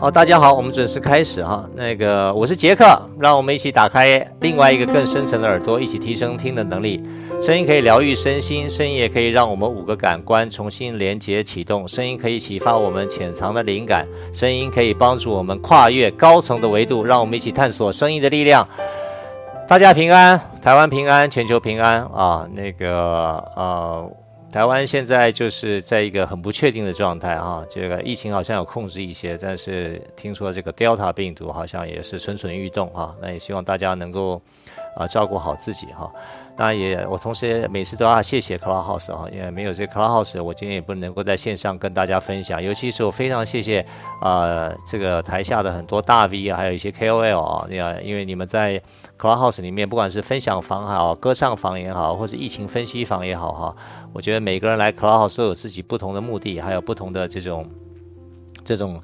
好，大家好，我们准时开始哈。那个，我是杰克，让我们一起打开另外一个更深层的耳朵，一起提升听的能力。声音可以疗愈身心，声音也可以让我们五个感官重新连接启动。声音可以启发我们潜藏的灵感，声音可以帮助我们跨越高层的维度。让我们一起探索声音的力量。大家平安，台湾平安，全球平安啊！那个呃。台湾现在就是在一个很不确定的状态哈，这个疫情好像有控制一些，但是听说这个 Delta 病毒好像也是蠢蠢欲动哈，那也希望大家能够啊照顾好自己哈。当然也，我同时每次都要谢谢 Cloudhouse 哈，因为没有这 Cloudhouse，我今天也不能够在线上跟大家分享。尤其是我非常谢谢啊这个台下的很多大 V 啊，还有一些 KOL 啊，那因为你们在 Clubhouse 里面，不管是分享房也好、歌唱房也好，或是疫情分析房也好哈，我觉得每个人来 Clubhouse 都有自己不同的目的，还有不同的这种这种。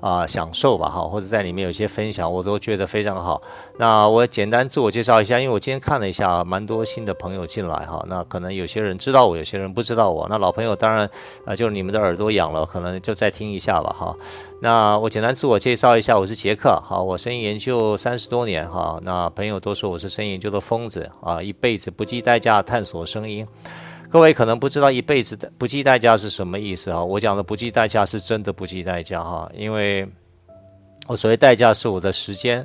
啊、享受吧，哈，或者在里面有些分享，我都觉得非常好。那我简单自我介绍一下，因为我今天看了一下，蛮多新的朋友进来，哈，那可能有些人知道我，有些人不知道我。那老朋友当然，啊、就是你们的耳朵痒了，可能就再听一下吧，哈。那我简单自我介绍一下，我是杰克，好，我声音研究三十多年，哈，那朋友都说我是声音研究的疯子，啊，一辈子不计代价探索声音。各位可能不知道一辈子的不计代价是什么意思啊？我讲的不计代价是真的不计代价哈，因为我所谓代价是我的时间、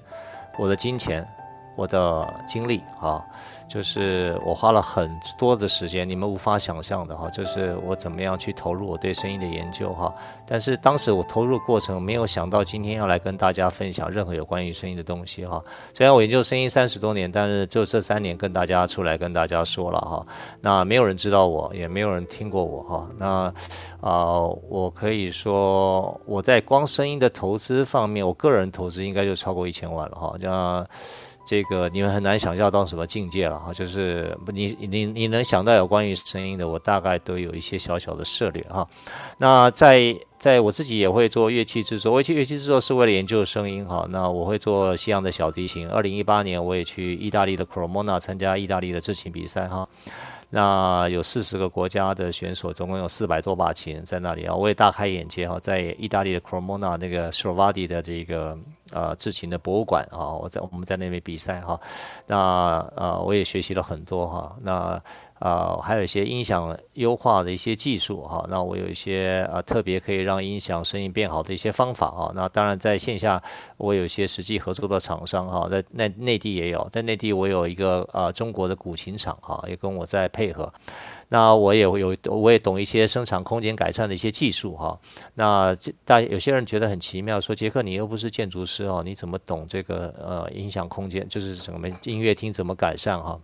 我的金钱、我的精力啊。就是我花了很多的时间，你们无法想象的哈。就是我怎么样去投入我对声音的研究哈。但是当时我投入过程，没有想到今天要来跟大家分享任何有关于声音的东西哈。虽然我研究声音三十多年，但是就这三年跟大家出来跟大家说了哈。那没有人知道我，也没有人听过我哈。那啊、我可以说我在光声音的投资方面，我个人投资应该就超过一千万了哈。这这个你们很难想象到什么境界了哈，就是你你你能想到有关于声音的，我大概都有一些小小的涉猎哈。那在在我自己也会做乐器制作，乐器乐器制作是为了研究声音哈。那我会做西洋的小提琴，二零一八年我也去意大利的 Cremona 参加意大利的制琴比赛哈。那有四十个国家的选手，总共有四百多把琴在那里啊，我也大开眼界哈，在意大利的 Cremona 那个 Sorvati 的这个呃制琴的博物馆啊，我在我们在那边比赛哈，那呃我也学习了很多哈，那。啊、呃，还有一些音响优化的一些技术哈，那我有一些啊特别可以让音响声音变好的一些方法啊。那当然在线下我有一些实际合作的厂商哈，在内内地也有，在内地我有一个啊中国的古琴厂哈，也跟我在配合。那我也会有我也懂一些声场空间改善的一些技术哈。那大有些人觉得很奇妙，说杰克你又不是建筑师哦，你怎么懂这个呃音响空间，就是什么音乐厅怎么改善哈？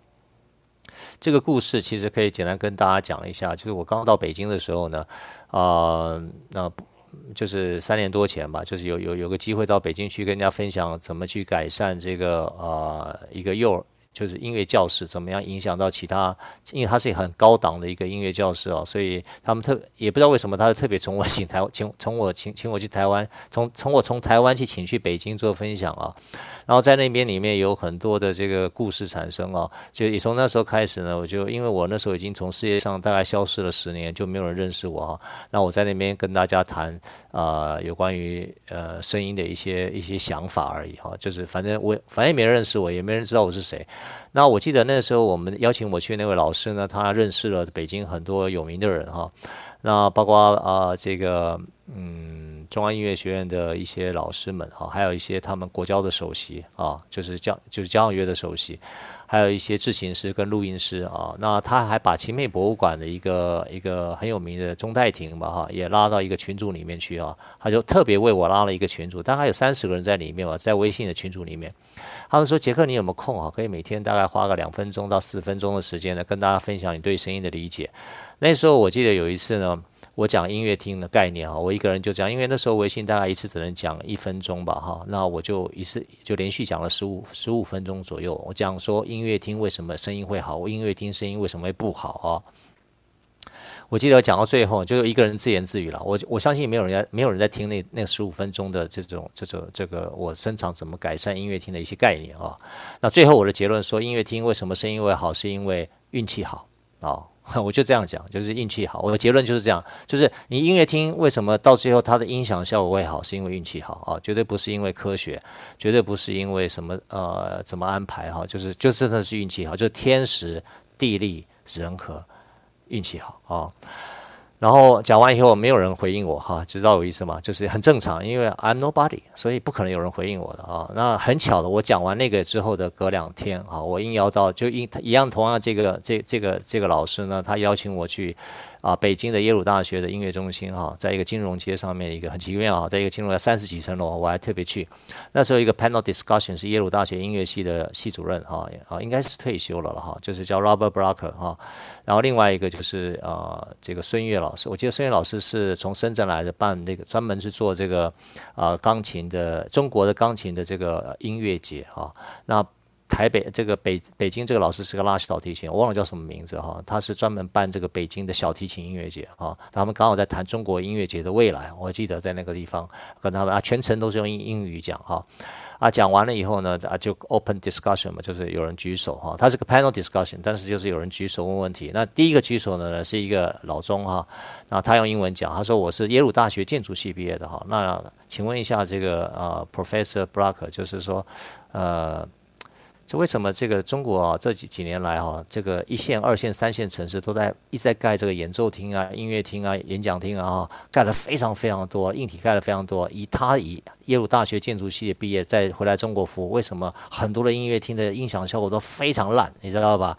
这个故事其实可以简单跟大家讲一下，就是我刚到北京的时候呢，啊、呃，那就是三年多前吧，就是有有有个机会到北京去跟人家分享怎么去改善这个啊、呃、一个幼儿。就是音乐教室怎么样影响到其他？因为它是很高档的一个音乐教室哦，所以他们特也不知道为什么，他特别从我请台 请从我请请我去台湾，从从我从台湾去请去北京做分享啊。然后在那边里面有很多的这个故事产生哦，就也从那时候开始呢，我就因为我那时候已经从世界上大概消失了十年，就没有人认识我哈。那我在那边跟大家谈啊、呃，有关于呃声音的一些一些想法而已哈，就是反正我反正也没人认识我，也没人知道我是谁。那我记得那时候我们邀请我去那位老师呢，他认识了北京很多有名的人哈，那包括啊、呃、这个嗯中央音乐学院的一些老师们哈，还有一些他们国交的首席啊，就是交就是交响乐的首席。还有一些制琴师跟录音师啊，那他还把奇美博物馆的一个一个很有名的钟代婷吧哈，也拉到一个群组里面去啊，他就特别为我拉了一个群组，大概有三十个人在里面吧，在微信的群组里面，他们说杰克你有没有空啊？可以每天大概花个两分钟到四分钟的时间呢，跟大家分享你对声音的理解。那时候我记得有一次呢。我讲音乐厅的概念哈，我一个人就讲，因为那时候微信大概一次只能讲一分钟吧哈，那我就一次就连续讲了十五十五分钟左右。我讲说音乐厅为什么声音会好，我音乐厅声音为什么会不好啊？我记得讲到最后，就一个人自言自语了。我我相信没有人在没有人在听那那十五分钟的这种这种这个我生产怎么改善音乐厅的一些概念啊。那最后我的结论说，音乐厅为什么声音会好，是因为运气好啊。我就这样讲，就是运气好。我的结论就是这样，就是你音乐厅为什么到最后它的音响效果会好，是因为运气好啊，绝对不是因为科学，绝对不是因为什么呃怎么安排哈，就是就真的是运气好，就天时地利人和。运气好啊，然后讲完以后没有人回应我哈，知道我意思吗？就是很正常，因为 I'm nobody，所以不可能有人回应我的啊。那很巧的，我讲完那个之后的隔两天啊，我应邀到就应一样，同样这个这这个这个老师呢，他邀请我去。啊，北京的耶鲁大学的音乐中心哈，在一个金融街上面一个很奇妙啊，在一个金融街三十几层楼，我还特别去。那时候一个 panel discussion 是耶鲁大学音乐系的系主任哈啊，应该是退休了了哈，就是叫 Robert Brocker 哈。然后另外一个就是啊，这个孙悦老师，我记得孙悦老师是从深圳来的，办那个专门是做这个啊钢琴的中国的钢琴的这个音乐节哈。那台北这个北北京这个老师是个拉小提琴，我忘了叫什么名字哈，他是专门办这个北京的小提琴音乐节哈，他们刚好在谈中国音乐节的未来，我记得在那个地方跟他们啊，全程都是用英英语讲哈，啊讲完了以后呢啊就 open discussion 嘛，就是有人举手哈，他是个 panel discussion，但是就是有人举手问问题，那第一个举手的呢是一个老钟哈，那他用英文讲，他说我是耶鲁大学建筑系毕业的哈，那请问一下这个呃 Professor Block，就是说呃。就为什么这个中国啊这几几年来哈、这个一线、二线、三线城市都在一直在盖这个演奏厅啊、音乐厅啊、演讲厅啊，盖了非常非常多，硬体盖了非常多。以他以耶鲁大学建筑系毕业再回来中国服务，为什么很多的音乐厅的音响效果都非常烂？你知道吧？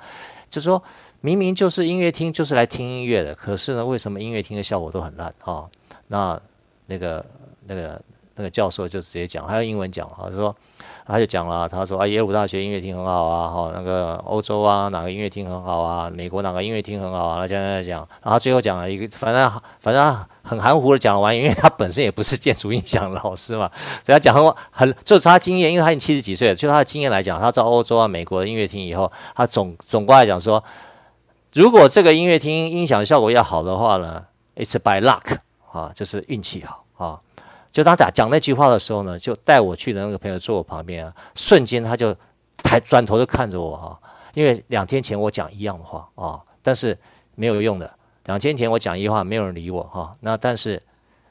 就说明明就是音乐厅就是来听音乐的，可是呢，为什么音乐厅的效果都很烂啊？那那个那个那个教授就直接讲，还有英文讲啊，说。他就讲了，他说啊，耶鲁大学音乐厅很好啊，哈，那个欧洲啊，哪个音乐厅很好啊？美国哪个音乐厅很好啊？他讲讲讲，然后最后讲了一个，反正反正很含糊的讲完，因为他本身也不是建筑音响老师嘛，所以他讲很很，就是他经验，因为他已经七十几岁了，就他的经验来讲，他到欧洲啊、美国的音乐厅以后，他总总过来讲说，如果这个音乐厅音响效果要好的话呢，it's by luck 啊，就是运气好。就他讲那句话的时候呢，就带我去的那个朋友坐我旁边啊，瞬间他就抬转头就看着我哈，因为两天前我讲一样的话啊，但是没有用的。两天前我讲一句话，没有人理我哈。那但是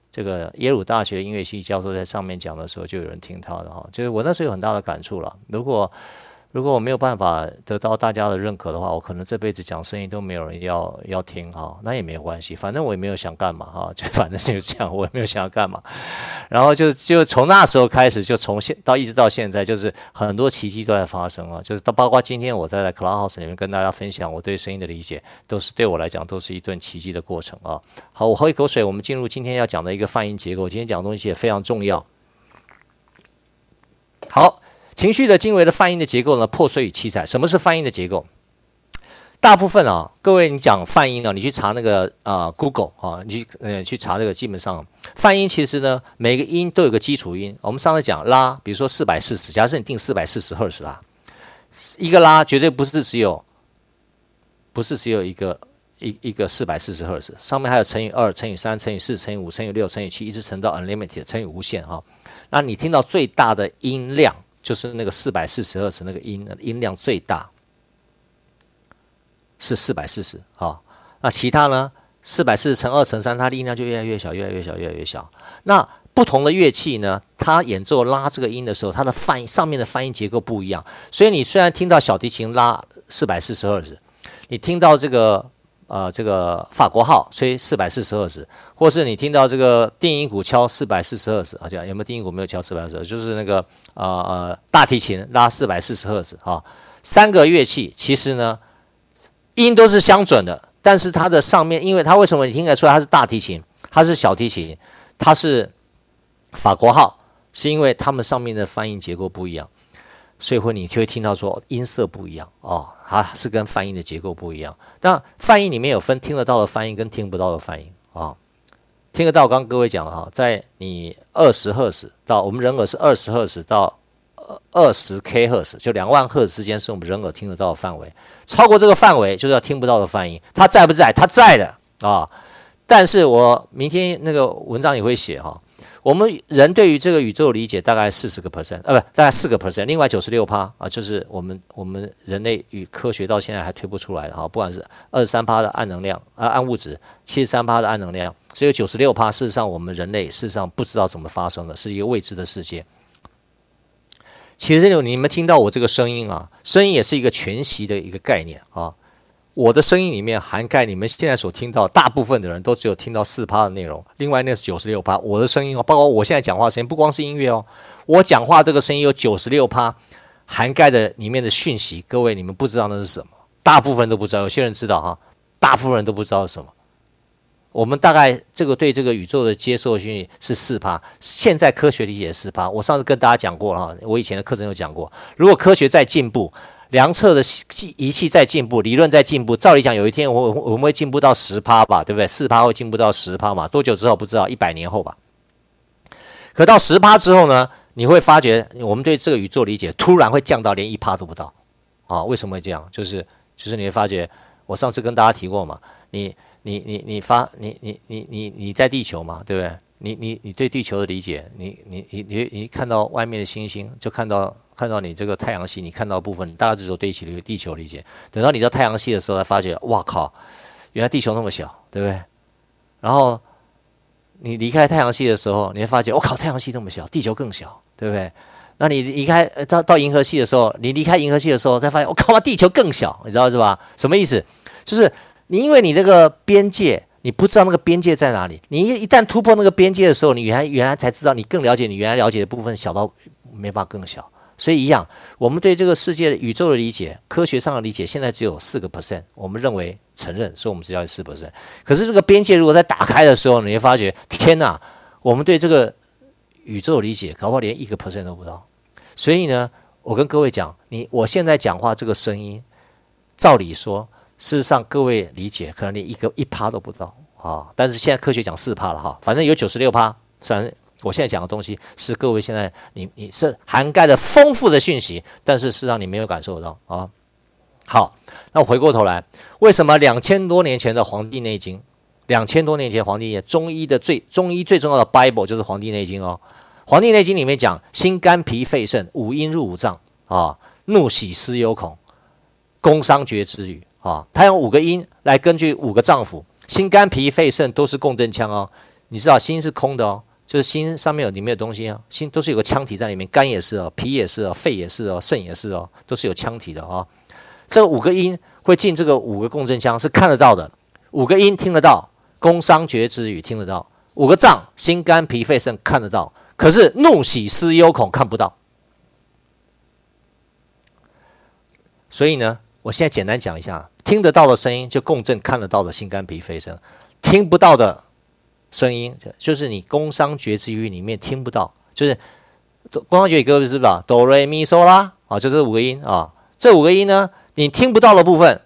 这个耶鲁大学音乐系教授在上面讲的时候，就有人听他的哈。就是我那时候有很大的感触了。如果如果我没有办法得到大家的认可的话，我可能这辈子讲声音都没有人要要听哈，那也没关系，反正我也没有想干嘛哈，就反正就是这样，我也没有想要干嘛。然后就就从那时候开始，就从现到一直到现在，就是很多奇迹都在发生啊，就是到包括今天我在 Clubhouse 里面跟大家分享我对声音的理解，都是对我来讲都是一顿奇迹的过程啊。好，我喝一口水，我们进入今天要讲的一个泛音结构。今天讲的东西也非常重要。好。情绪的经纬的泛音的结构呢，破碎与七彩。什么是泛音的结构？大部分啊，各位你讲泛音啊，你去查那个啊、Google 啊，你去呃去查这个，基本上泛音其实呢，每个音都有个基础音。我们上次讲拉，比如说四百四十，假设你定四百四十赫兹拉，一个拉绝对不是只有，不是只有一个一一个四百四十赫兹，上面还有乘以二、乘以三、乘以四、乘以五、乘以六、乘以七，一直乘到 unlimited，乘以无限哈。那你听到最大的音量。就是那个四百四十赫兹那个音音量最大是四百四十啊，那其他呢？四百四十乘二乘三，它的音量就越来越小，越来越小，越来越小。那不同的乐器呢，它演奏拉这个音的时候，它的泛上面的泛音结构不一样。所以你虽然听到小提琴拉四百四十赫兹，你听到这个。呃，这个法国号吹四百四十赫兹，或是你听到这个定音鼓敲四百四十赫兹，好像有没有定音鼓没有敲四百四十？就是那个呃呃大提琴拉四百四十赫兹啊。三个乐器其实呢音都是相准的，但是它的上面，因为它为什么你听得出来它是大提琴，它是小提琴，它是法国号，是因为它们上面的泛音结构不一样。所以会你就会听到说音色不一样哦，它是跟泛音的结构不一样。但泛音里面有分听得到的泛音跟听不到的泛音啊、听得到，刚刚各位讲哈，在你二十赫兹到我们人耳是二十赫兹到二十 K 赫兹，就两万赫兹之间是我们人耳听得到的范围。超过这个范围就是要听不到的泛音。它在不在？它在的啊。但是我明天那个文章也会写哈。我们人对于这个宇宙理解大概四十个 percent，呃，不，大概四个 percent，另外九十六趴啊，就是我们我们人类与科学到现在还推不出来的哈，不管是二十三趴的暗能量啊，暗物质，七十三趴的暗能量，所以九十六趴，事实上我们人类事实上不知道怎么发生的，是一个未知的世界。其实这种你们听到我这个声音啊，声音也是一个全息的一个概念啊。我的声音里面涵盖你们现在所听到，大部分的人都只有听到四趴的内容，另外那是九十六趴。我的声音哦，包括我现在讲话声音，不光是音乐哦，我讲话这个声音有九十六趴涵盖的里面的讯息，各位你们不知道那是什么，大部分都不知道，有些人知道哈，大部分人都不知道是什么。我们大概这个对这个宇宙的接受讯息是四趴，现在科学理解四趴。我上次跟大家讲过了哈，我以前的课程有讲过，如果科学再进步。量测的仪器在进步，理论在进步。照理讲，有一天我我们会进步到十趴吧，对不对？四趴会进步到十趴嘛？多久之后不知道，一百年后吧。可到十趴之后呢？你会发觉，我们对这个宇宙理解突然会降到连一趴都不到。啊，为什么会这样？就是就是你会发觉，我上次跟大家提过嘛，你你你你发你你你你你在地球嘛，对不对？你你你对地球的理解，你你你你你看到外面的星星，就看到。看到你这个太阳系，你看到部分，大家就说对起了一个地球理解。等到你到太阳系的时候，才发觉，哇靠，原来地球那么小，对不对？然后你离开太阳系的时候，你会发觉，我靠，太阳系这么小，地球更小，对不对？那你离开到到银河系的时候，你离开银河系的时候，才发现，我靠，地球更小，你知道是吧？什么意思？就是你因为你那个边界，你不知道那个边界在哪里。你一旦突破那个边界的时候，你原来原来才知道，你更了解你原来了解的部分小到没办法更小。所以一样，我们对这个世界的宇宙的理解，科学上的理解，现在只有四个 percent。我们认为承认，所以我们只要四 percent。可是这个边界如果在打开的时候，你会发觉，天哪，我们对这个宇宙理解，搞不好连一个 percent 都不到。所以呢，我跟各位讲，你我现在讲话这个声音，照理说，事实上各位理解可能连一个一趴都不到啊。但是现在科学讲四趴了哈，反正有九十六趴，算。我现在讲的东西是各位现在你你是涵盖的丰富的讯息，但是事实上你没有感受到啊。好，那我回过头来，为什么两千多年前的《黄帝内经》，两千多年前《黄帝》中医的最中医最重要的 Bible 就是《黄帝内经》哦，《黄帝内经》里面讲心肝脾肺肾五阴入五脏啊，怒喜思忧恐，宫商角徵羽啊，它用五个阴来根据五个脏腑，心肝脾肺肾都是共振腔哦，你知道心是空的哦。就是心上面有里面的东西啊，心都是有个腔体在里面，肝也是哦，脾也是哦，肺也是哦，肾也是哦，都是有腔体的啊、哦。这五个音会进这个五个共振腔，是看得到的。五个音听得到，宫商角徵羽听得到。五个脏心肝脾肺肾看得到，可是怒喜思忧恐看不到。所以呢，我现在简单讲一下，听得到的声音就共振看得到的心肝脾肺肾，听不到的。声音就是你宫商角徵羽里面听不到，就是宫商角徵羽各位知不知道？哆瑞咪嗦啦啊，就这五个音啊。这五个音呢，你听不到的部分，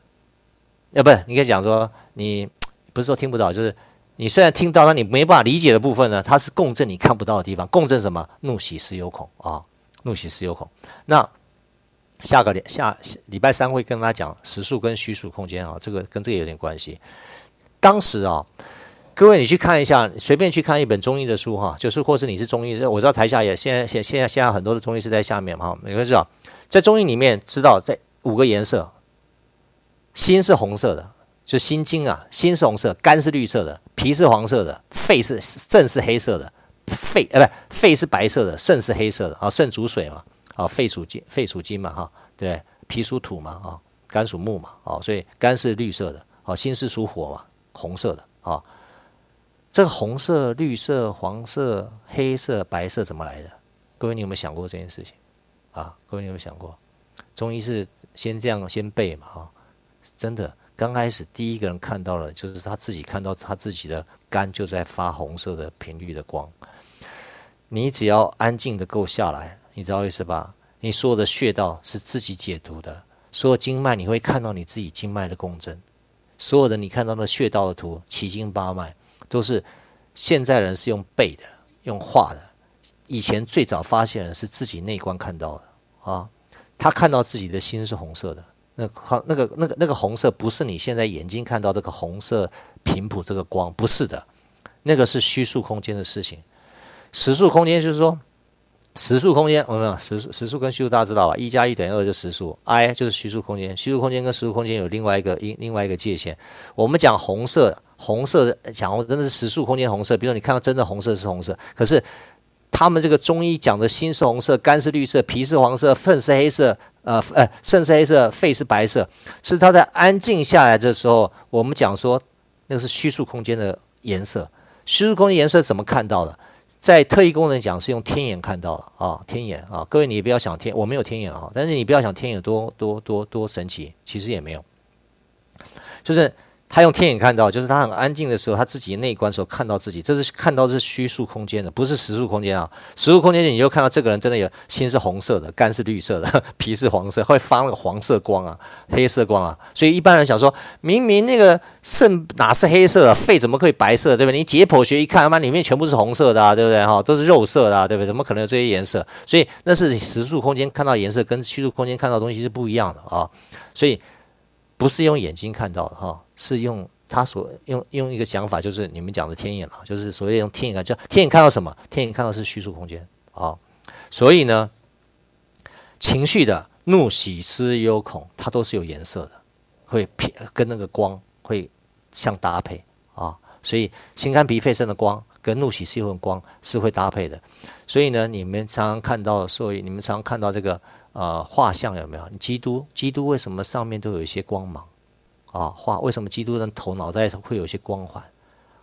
呃，不是，你可以讲说你 不是说听不到，就是你虽然听到，但你没办法理解的部分呢，它是共振你看不到的地方。共振什么？怒喜思忧恐啊，怒喜思忧恐。那下个礼下礼拜三会跟大家讲实数跟虚数空间啊，这个跟这个有点关系。当时啊。各位，你去看一下，随便去看一本中医的书哈，就是或是你是中医，我知道台下也现在现现在现在很多的中医师在下面哈，你会知道，在中医里面知道这五个颜色，心是红色的，就心经啊，心是红色，肝是绿色的，脾是黄色的，肺是肾是黑色的，肺呃不肺是白色的，肾是黑色的啊，肾主水嘛，啊肺属金，肺属金嘛哈，对，脾属土嘛啊，肝属木嘛，啊所以肝是绿色的，啊心是属火嘛，红色的啊。这个红色、绿色、黄色、黑色、白色怎么来的？各位，你有没有想过这件事情？啊，各位，你有没有想过？中医是先这样先背嘛？哈，真的，刚开始第一个人看到了，就是他自己看到他自己的肝就在发红色的频率的光。你只要安静的够下来，你知道意思吧？你所有的穴道是自己解读的，所有经脉你会看到你自己经脉的共振，所有的你看到的穴道的图，奇经八脉。都是现在人是用背的，用画的。以前最早发现的是自己内观看到的啊，他看到自己的心是红色的，那好，那个那个那个红色不是你现在眼睛看到这个红色频谱这个光，不是的，那个是虚数空间的事情。实数空间就是说，实数空间，我们讲实实数跟虚数大家知道吧？一加一等于二就实数，I 就是虚数空间。虚数空间跟实数空间有另外一个一另外一个界限。我们讲红色，红色讲红真的是实数空间红色，比如说你看到真的红色是红色，可是。他们这个中医讲的心是红色，肝是绿色，脾是黄色，肾是黑色，呃呃，肾是黑色，肺是白色，是他在安静下来的时候，我们讲说那个是虚数空间的颜色。虚数空间颜色怎么看到的？在特异功能讲是用天眼看到的啊，天眼啊，各位你不要想天，我没有天眼啊，但是你不要想天眼多多多多神奇，其实也没有，就是。他用天眼看到，就是他很安静的时候，他自己内观的时候看到自己，这是看到是虚数空间的，不是实数空间啊。实数空间你就看到这个人真的有心是红色的，肝是绿色的，脾是黄色，会发那个黄色光啊，黑色光啊。所以一般人想说，明明那个肾哪是黑色的，肺怎么可以白色，对不对？你解剖学一看，他妈里面全部是红色的啊，对不对？哈，都是肉色的啊，对不对？怎么可能有这些颜色？所以那是实数空间看到颜色，跟虚数空间看到的东西是不一样的啊。所以不是用眼睛看到的哈。是用他所用用一个想法，就是你们讲的天眼了，就是所谓用天眼看，就天眼看到什么？天眼看到是虚数空间啊。所以呢，情绪的怒、喜、思、忧、恐，它都是有颜色的，会偏跟那个光会相搭配啊。所以心肝脾肺肾的光跟怒、喜、思、忧的光是会搭配的。所以呢，你们常常看到，所以你们常常看到这个呃画像有没有？基督，基督为什么上面都有一些光芒？啊，画为什么基督的头脑袋会有一些光环，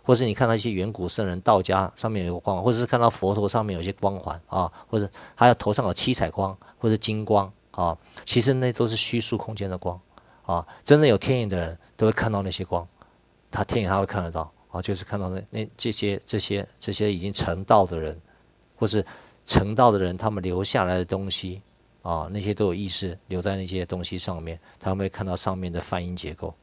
或是你看到一些远古圣人道家上面有个光环，或者是看到佛陀上面有一些光环啊，或者还有头上有七彩光或者金光啊，其实那都是虚数空间的光啊。真的有天眼的人都会看到那些光，他天眼他会看得到啊，就是看到那那这些这些这些已经成道的人，或是成道的人他们留下来的东西。啊，那些都有意识留在那些东西上面，他们会看到上面的梵音结构，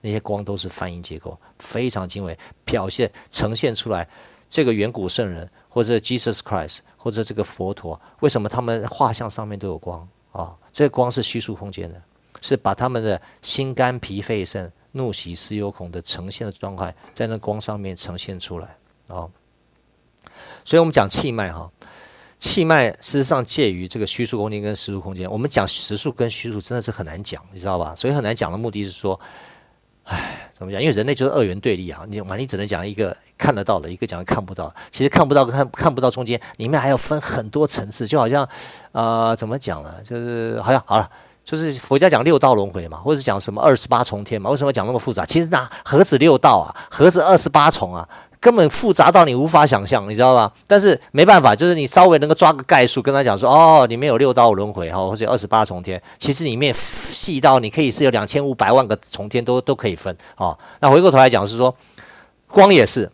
那些光都是梵音结构，非常精微，表现呈现出来这个远古圣人或者 Jesus Christ 或者这个佛陀，为什么他们画像上面都有光啊？这光是虚数空间的，是把他们的心肝脾肺肾怒喜思忧恐的呈现的状态，在那光上面呈现出来啊。所以我们讲气脉哈。气脉事实上介于这个虚数空间跟实数空间。我们讲实数跟虚数真的是很难讲，你知道吧？所以很难讲的目的是说，唉，怎么讲？因为人类就是二元对立啊，你嘛，你只能讲一个看得到的，一个讲看不到。其实看不到跟看看不到中间里面还要分很多层次，就好像呃，怎么讲呢？就是好像好了，就是佛家讲六道轮回嘛，或者讲什么二十八重天嘛。为什么讲那么复杂？其实那何止六道啊，何止二十八重啊？根本复杂到你无法想象，你知道吧？但是没办法，就是你稍微能够抓个概述，跟他讲说，哦，里面有六道轮回哈，或者二十八重天，其实里面细到你可以是有两千五百万个重天都都可以分啊、哦。那回过头来讲是说，光也是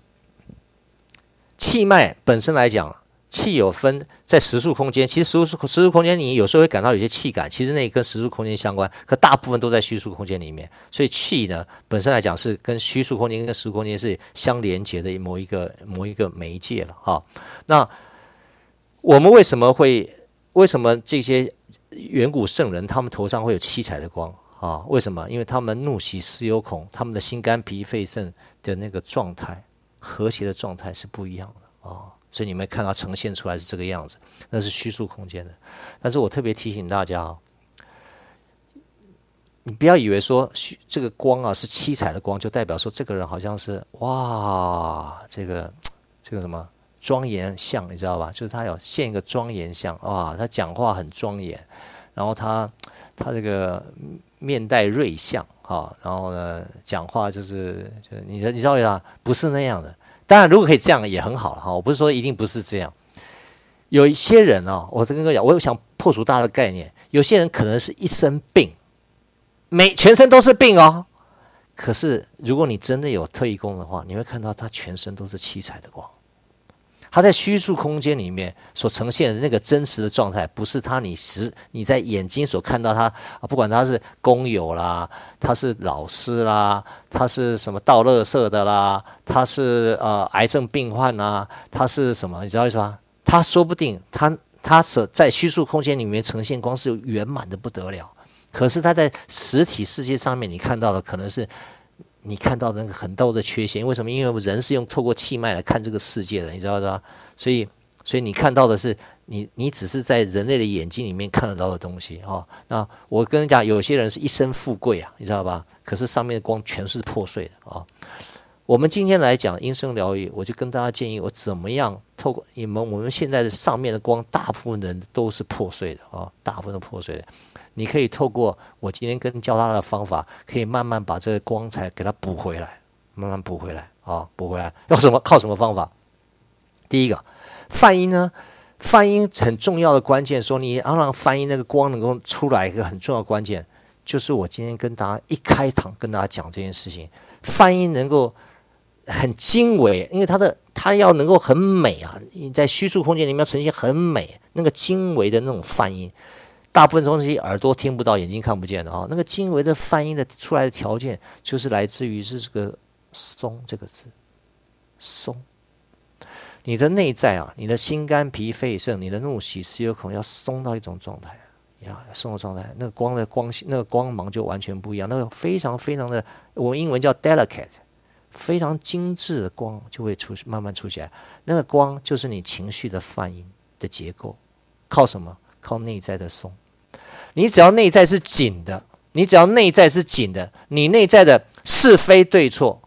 气脉本身来讲。气有分在实数空间，其实实数实数空间你有时候会感到有些气感，其实那跟实数空间相关，可大部分都在虚数空间里面。所以气呢本身来讲是跟虚数空间跟实数空间是相连接的某一个某一个媒介了哈。那我们为什么会为什么这些远古圣人他们头上会有七彩的光啊？为什么？因为他们怒喜思忧恐，他们的心肝脾肺肾的那个状态和谐的状态是不一样的啊。所以你们看到呈现出来是这个样子，那是虚数空间的。但是我特别提醒大家啊，你不要以为说虚这个光啊是七彩的光，就代表说这个人好像是哇，这个这个什么庄严相，你知道吧？就是他有现一个庄严相，哇，他讲话很庄严，然后他他这个面带瑞相啊，然后呢讲话就是就你你知道呀，不是那样的。当然，如果可以这样也很好了哈。我不是说一定不是这样。有一些人哦，我再跟各位讲，我又想破除大家的概念。有些人可能是一身病，每全身都是病哦。可是如果你真的有特异功能的话，你会看到他全身都是七彩的光。他在虚数空间里面所呈现的那个真实的状态，不是他你实你在眼睛所看到他啊，不管他是工友啦，他是老师啦，他是什么倒垃圾的啦，他是呃癌症病患啦，他是什么？你知道意思吗？他说不定他他所在虚数空间里面呈现光是圆满的不得了，可是他在实体世界上面，你看到的可能是你看到的那个很多的缺陷。为什么？因为人是用透过气脉来看这个世界的，你知道吧？所以，所以你看到的是你，你只是在人类的眼睛里面看得到的东西啊。那我跟你讲，有些人是一生富贵啊，你知道吧？可是上面的光全是破碎的啊。我们今天来讲音声疗愈，我就跟大家建议，我怎么样透过你们我们现在的上面的光，大部分人都是破碎的啊，大部分都破碎的。你可以透过我今天跟教他的方法，可以慢慢把这个光彩给它补回来，慢慢补回来啊，补回来。用什么？靠什么方法？第一个，泛音呢？泛音很重要的关键，说你要让泛音那个光能够出来，一个很重要关键，就是我今天跟大家一开场跟大家讲这件事情，泛音能够。很精微，因为它的它要能够很美啊！你在虚数空间里面呈现很美，那个精微的那种泛音，大部分东西耳朵听不到，眼睛看不见的啊。那个精微的泛音的出来的条件，就是来自于是这个“松”这个字，松。你的内在啊，你的心肝脾肺肾，你的怒喜思忧恐要松到一种状态，要松的状态，那个光的光那个光芒就完全不一样，那个非常非常的，我英文叫 delicate。非常精致的光就会出，慢慢出现。那个光就是你情绪的泛音的结构，靠什么？靠内在的松。你只要内在是紧的，你只要内在是紧的，你内在的是非对错，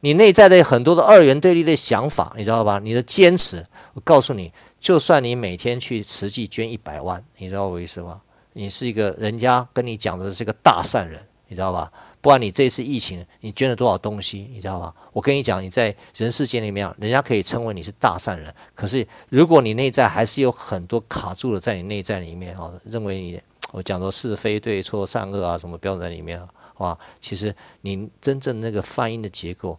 你内在的很多的二元对立的想法，你知道吧？你的坚持，我告诉你，就算你每天去实际捐一百万，你知道我意思吗？你是一个人家跟你讲的是个大善人，你知道吧？不管你这次疫情，你捐了多少东西，你知道吗？我跟你讲，你在人世间里面，人家可以称为你是大善人。可是，如果你内在还是有很多卡住了，在你内在里面啊，认为你我讲的是非对错善恶啊什么标准在里面啊，哇其实你真正那个泛音的结构，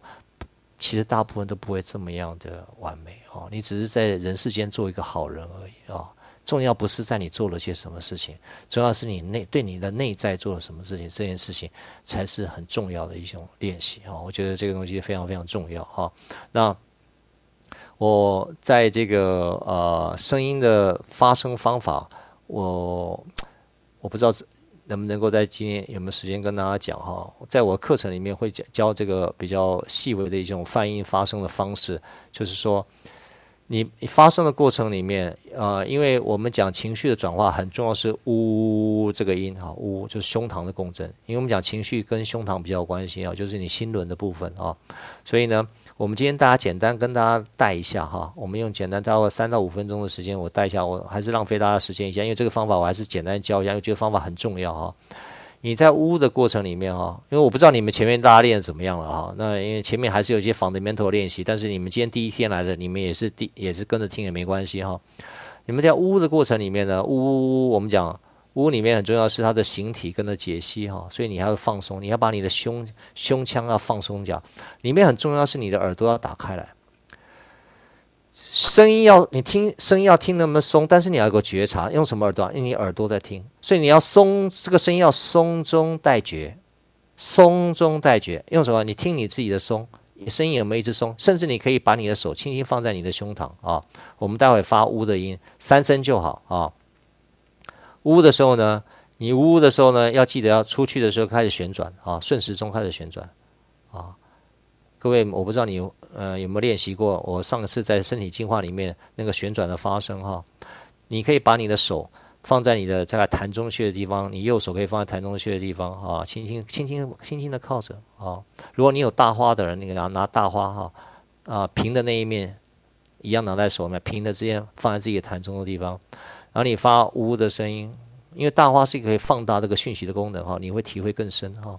其实大部分都不会这么样的完美哦。你只是在人世间做一个好人而已啊。重要不是在你做了些什么事情，重要是你内对你的内在做了什么事情，这件事情才是很重要的一种练习啊！我觉得这个东西非常非常重要哈。那我在这个呃声音的发声方法，我我不知道能不能够在今天有没有时间跟大家讲哈。在我课程里面会教教这个比较细微的一种泛音发声的方式，就是说。你发声的过程里面，呃，因为我们讲情绪的转化很重要，是呜这个音哈，呜就是胸膛的共振。因为我们讲情绪跟胸膛比较有关系啊，就是你心轮的部分啊。所以呢，我们今天大家简单跟大家带一下哈，我们用简单大概三到五分钟的时间，我带一下，我还是浪费大家时间一下，因为这个方法我还是简单教一下，因为这个方法很重要哈。你在呜的过程里面哈，因为我不知道你们前面大家练的怎么样了哈。那因为前面还是有一些 fundamental 练习，但是你们今天第一天来的，你们也是第也是跟着听也没关系哈。你们在呜的过程里面呢，呜呜呜，我们讲呜里面很重要是它的形体跟着解析哈，所以你还要放松，你要把你的胸胸腔要放松一下，里面很重要是你的耳朵要打开来。声音要你听，声音要听那么松，但是你要有个觉察，用什么耳朵？用你耳朵在听，所以你要松，这个声音要松中带觉，松中带觉，用什么？你听你自己的松，声音有没有一直松？甚至你可以把你的手轻轻放在你的胸膛啊。我们待会发呜的音，三声就好啊。呜的时候呢，你呜的时候呢，要记得要出去的时候开始旋转啊，顺时钟开始旋转啊。各位，我不知道你呃有没有练习过？我上次在身体进化里面那个旋转的发声哈，你可以把你的手放在你的这个膻中穴的地方，你右手可以放在膻中穴的地方啊，轻轻轻轻轻轻的靠着啊。如果你有大花的人，你拿拿大花哈啊平的那一面一样拿在手里面，平的之间放在自己的膻中的地方，然后你发呜的声音，因为大花是可以放大这个讯息的功能哈，你会体会更深哈。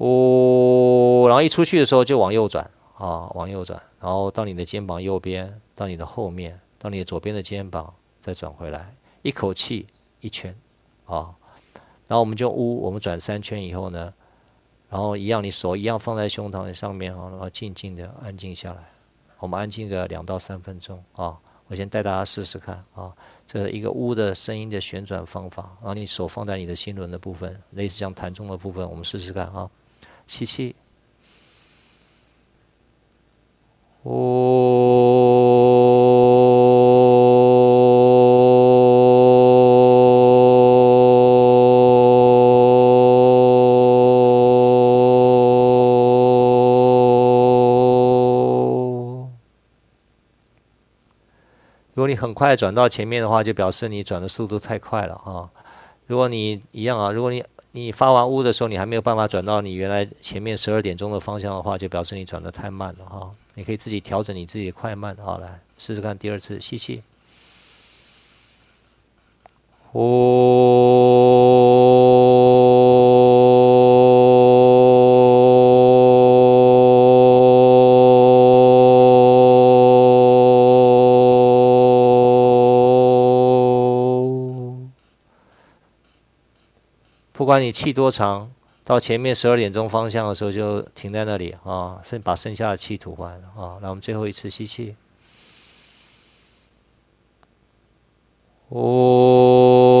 呜，然后一出去的时候就往右转啊，往右转，然后到你的肩膀右边，到你的后面，到你的左边的肩膀，再转回来，一口气一圈啊，然后我们就呜，我们转三圈以后呢，然后一样，你手一样放在胸膛的上面啊，然后静静的安静下来，我们安静个两到三分钟啊，我先带大家试试看啊，这是一个呜的声音的旋转方法，然后你手放在你的心轮的部分，类似像弹中的部分，我们试试看啊。吸气哦。如果你很快转到前面的话就表示你转的速度太快了啊如果你一样啊如果你你发完呜的时候，你还没有办法转到你原来前面十二点钟的方向的话，就表示你转的太慢了哈。你可以自己调整你自己的快慢，好，来试试看第二次吸气，呼。不管你气多长，到前面十二点钟方向的时候就停在那里啊，先把剩下的气吐完啊。那我们最后一次吸气，哦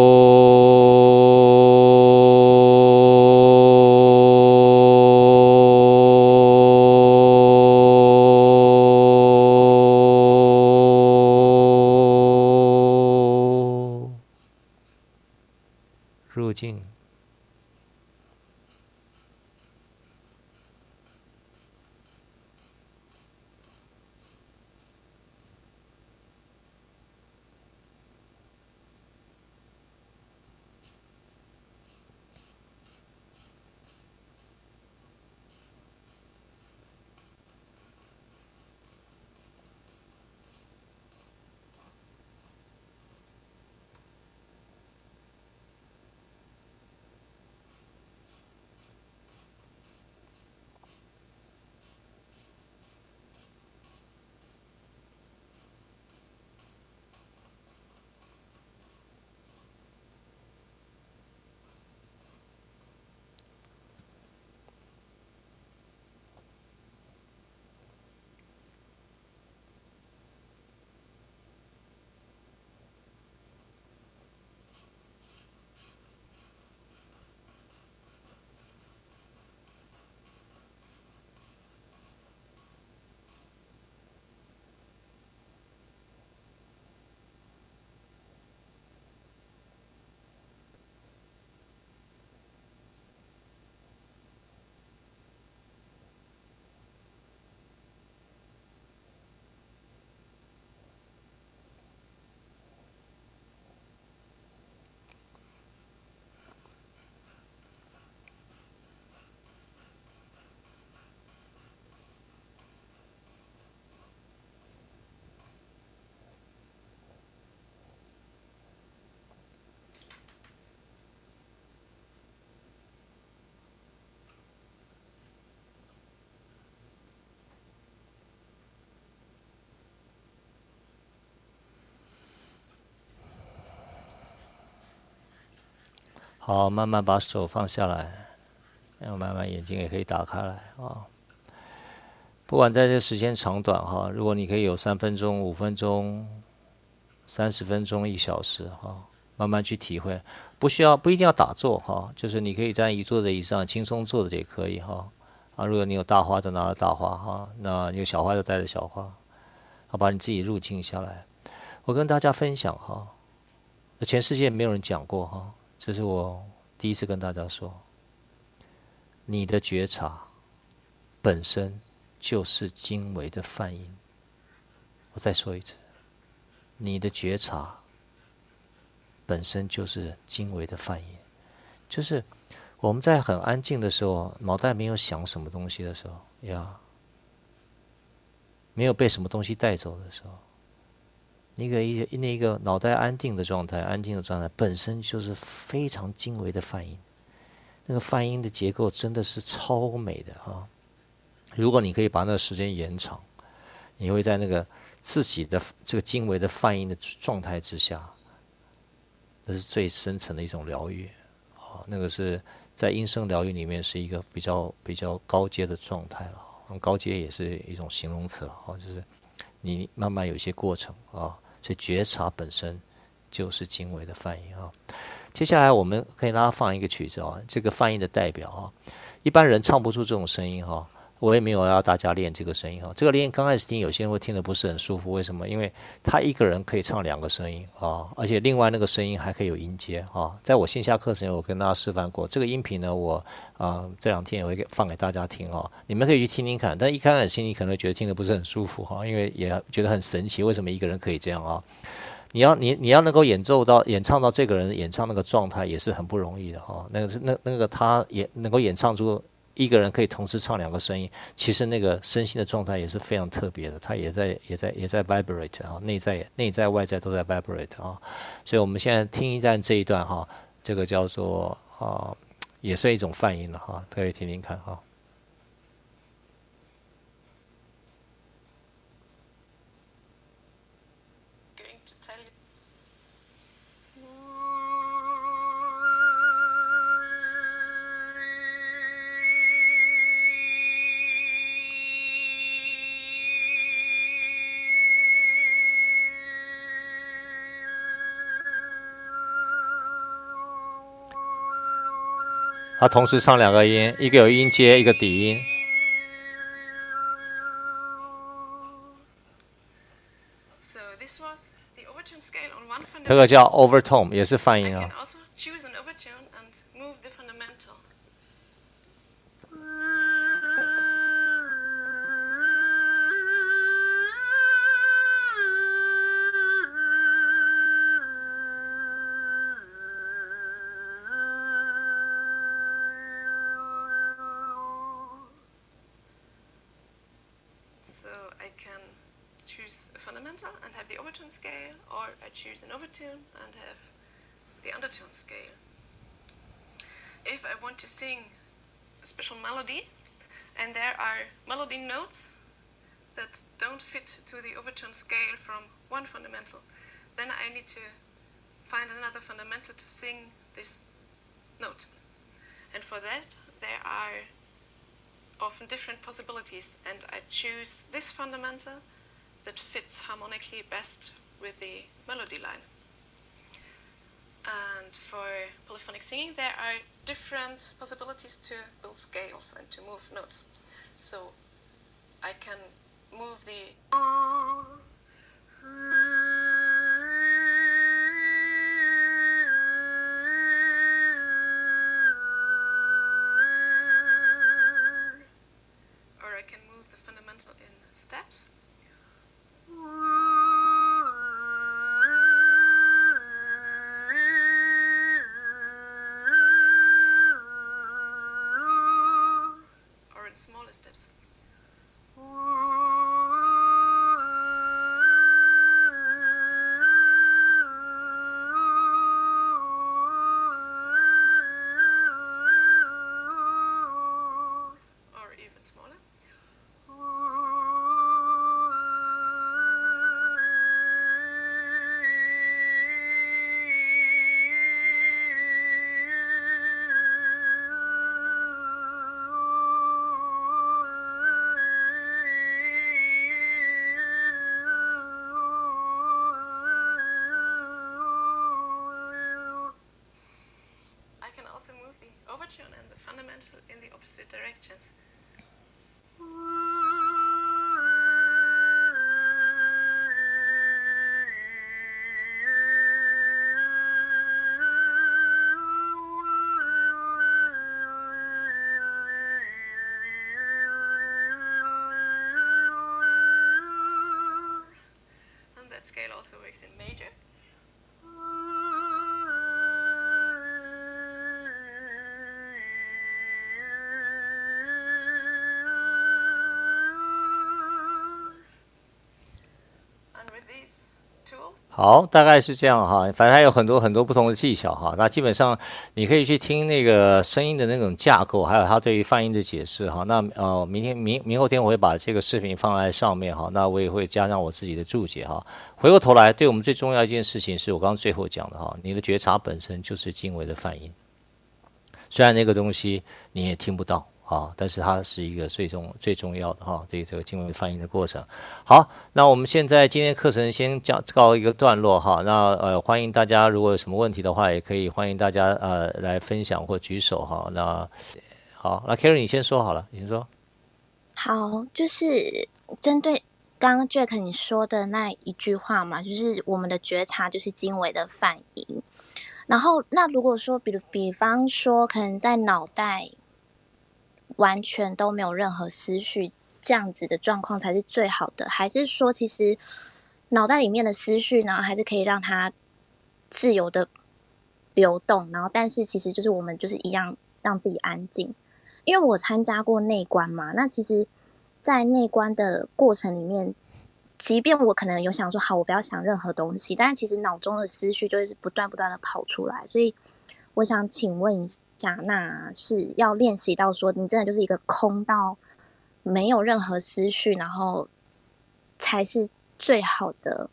好，慢慢把手放下来，然后慢慢眼睛也可以打开来啊。不管在这时间长短哈，如果你可以有三分钟、五分钟、三十分钟、一小时哈，慢慢去体会，不需要不一定要打坐哈，就是你可以在一坐的椅子上轻松坐着也可以哈。啊，如果你有大花就拿着大花哈，那有小花就带着小花，好，把你自己入静下来。我跟大家分享哈，全世界没有人讲过哈。这是我第一次跟大家说，你的觉察本身就是经纬的梵音。我再说一次，你的觉察本身就是经纬的梵音，就是我们在很安静的时候，脑袋没有想什么东西的时候呀，没有被什么东西带走的时候。那个一那个脑袋安定的状态，安静的状态本身就是非常精微的泛音。那个泛音的结构真的是超美的啊。如果你可以把那个时间延长，你会在那个自己的这个精微的泛音的状态之下，那是最深层的一种疗愈。啊，那个是在音声疗愈里面是一个比较比较高阶的状态了。高阶也是一种形容词了，哈，就是你慢慢有些过程啊。所以觉察本身就是经纬的翻译啊。接下来我们可以让他放一个曲子啊，这个翻译的代表啊，一般人唱不出这种声音哈。我也没有要大家练这个声音哈。这个练刚开始听，有些人会听得不是很舒服，为什么？因为他一个人可以唱两个声音啊，而且另外那个声音还可以有音阶啊。在我线下课程，我跟大家示范过这个音频呢，我啊这两天也会给放给大家听啊，你们可以去听听看。但一开始心里可能觉得听得不是很舒服哈，因为也觉得很神奇，为什么一个人可以这样啊？你要你你要能够演奏到演唱到这个人演唱那个状态也是很不容易的哈。那个是那那个他也能够演唱出。一个人可以同时唱两个声音，其实那个身心的状态也是非常特别的，他也在也在也在 vibrate 啊，内在内在外在都在 vibrate 啊，所以我们现在听一段这一段哈，这个叫做啊，也是一种泛音了哈，可以听听看哈。他同时唱两个音，一个有音阶，一个底音。这个叫 overtone，也是泛音啊。And I choose this fundamental that fits harmonically best with the melody line. And for polyphonic singing, there are different possibilities to build scales and to move notes. So I can move the and the fundamental in the opposite directions. And that scale also works in major. 好，大概是这样哈，反正还有很多很多不同的技巧哈。那基本上你可以去听那个声音的那种架构，还有他对于泛音的解释哈。那呃，明天明明后天我会把这个视频放在上面哈。那我也会加上我自己的注解哈。回过头来，对我们最重要一件事情是我刚刚最后讲的哈，你的觉察本身就是经纬的泛音，虽然那个东西你也听不到。啊，但是它是一个最重最重要的哈，对这个经纬反应的过程。好，那我们现在今天课程先讲告一个段落哈。那呃，欢迎大家如果有什么问题的话，也可以欢迎大家呃来分享或举手哈。那好，那 Carrie 你先说好了，你先说。好，就是针对刚刚 Jack 你说的那一句话嘛，就是我们的觉察就是经纬的反应。然后，那如果说，比如比方说，可能在脑袋完全都没有任何思绪，这样子的状况才是最好的，还是说，其实脑袋里面的思绪呢，还是可以让它自由的流动，然后，但是其实就是我们就是一样让自己安静。因为我参加过内观嘛，那其实，在内观的过程里面，即便我可能有想说好，我不要想任何东西，但是其实脑中的思绪就是不断不断的跑出来。所以，我想请问一下，那是要练习到说，你真的就是一个空到没有任何思绪，然后才是最好的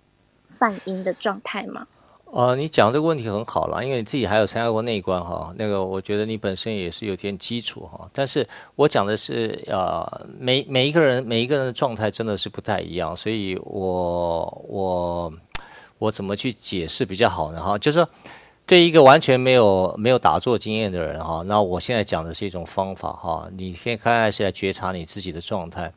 泛音的状态吗？呃，你讲这个问题很好了，因为你自己还有参加过内观哈，那个我觉得你本身也是有点基础哈。但是我讲的是，呃，每每一个人每一个人的状态真的是不太一样，所以我我我怎么去解释比较好呢？哈，就是说。对一个完全没有没有打坐经验的人哈，那我现在讲的是一种方法哈，你可以开始来觉察你自己的状态。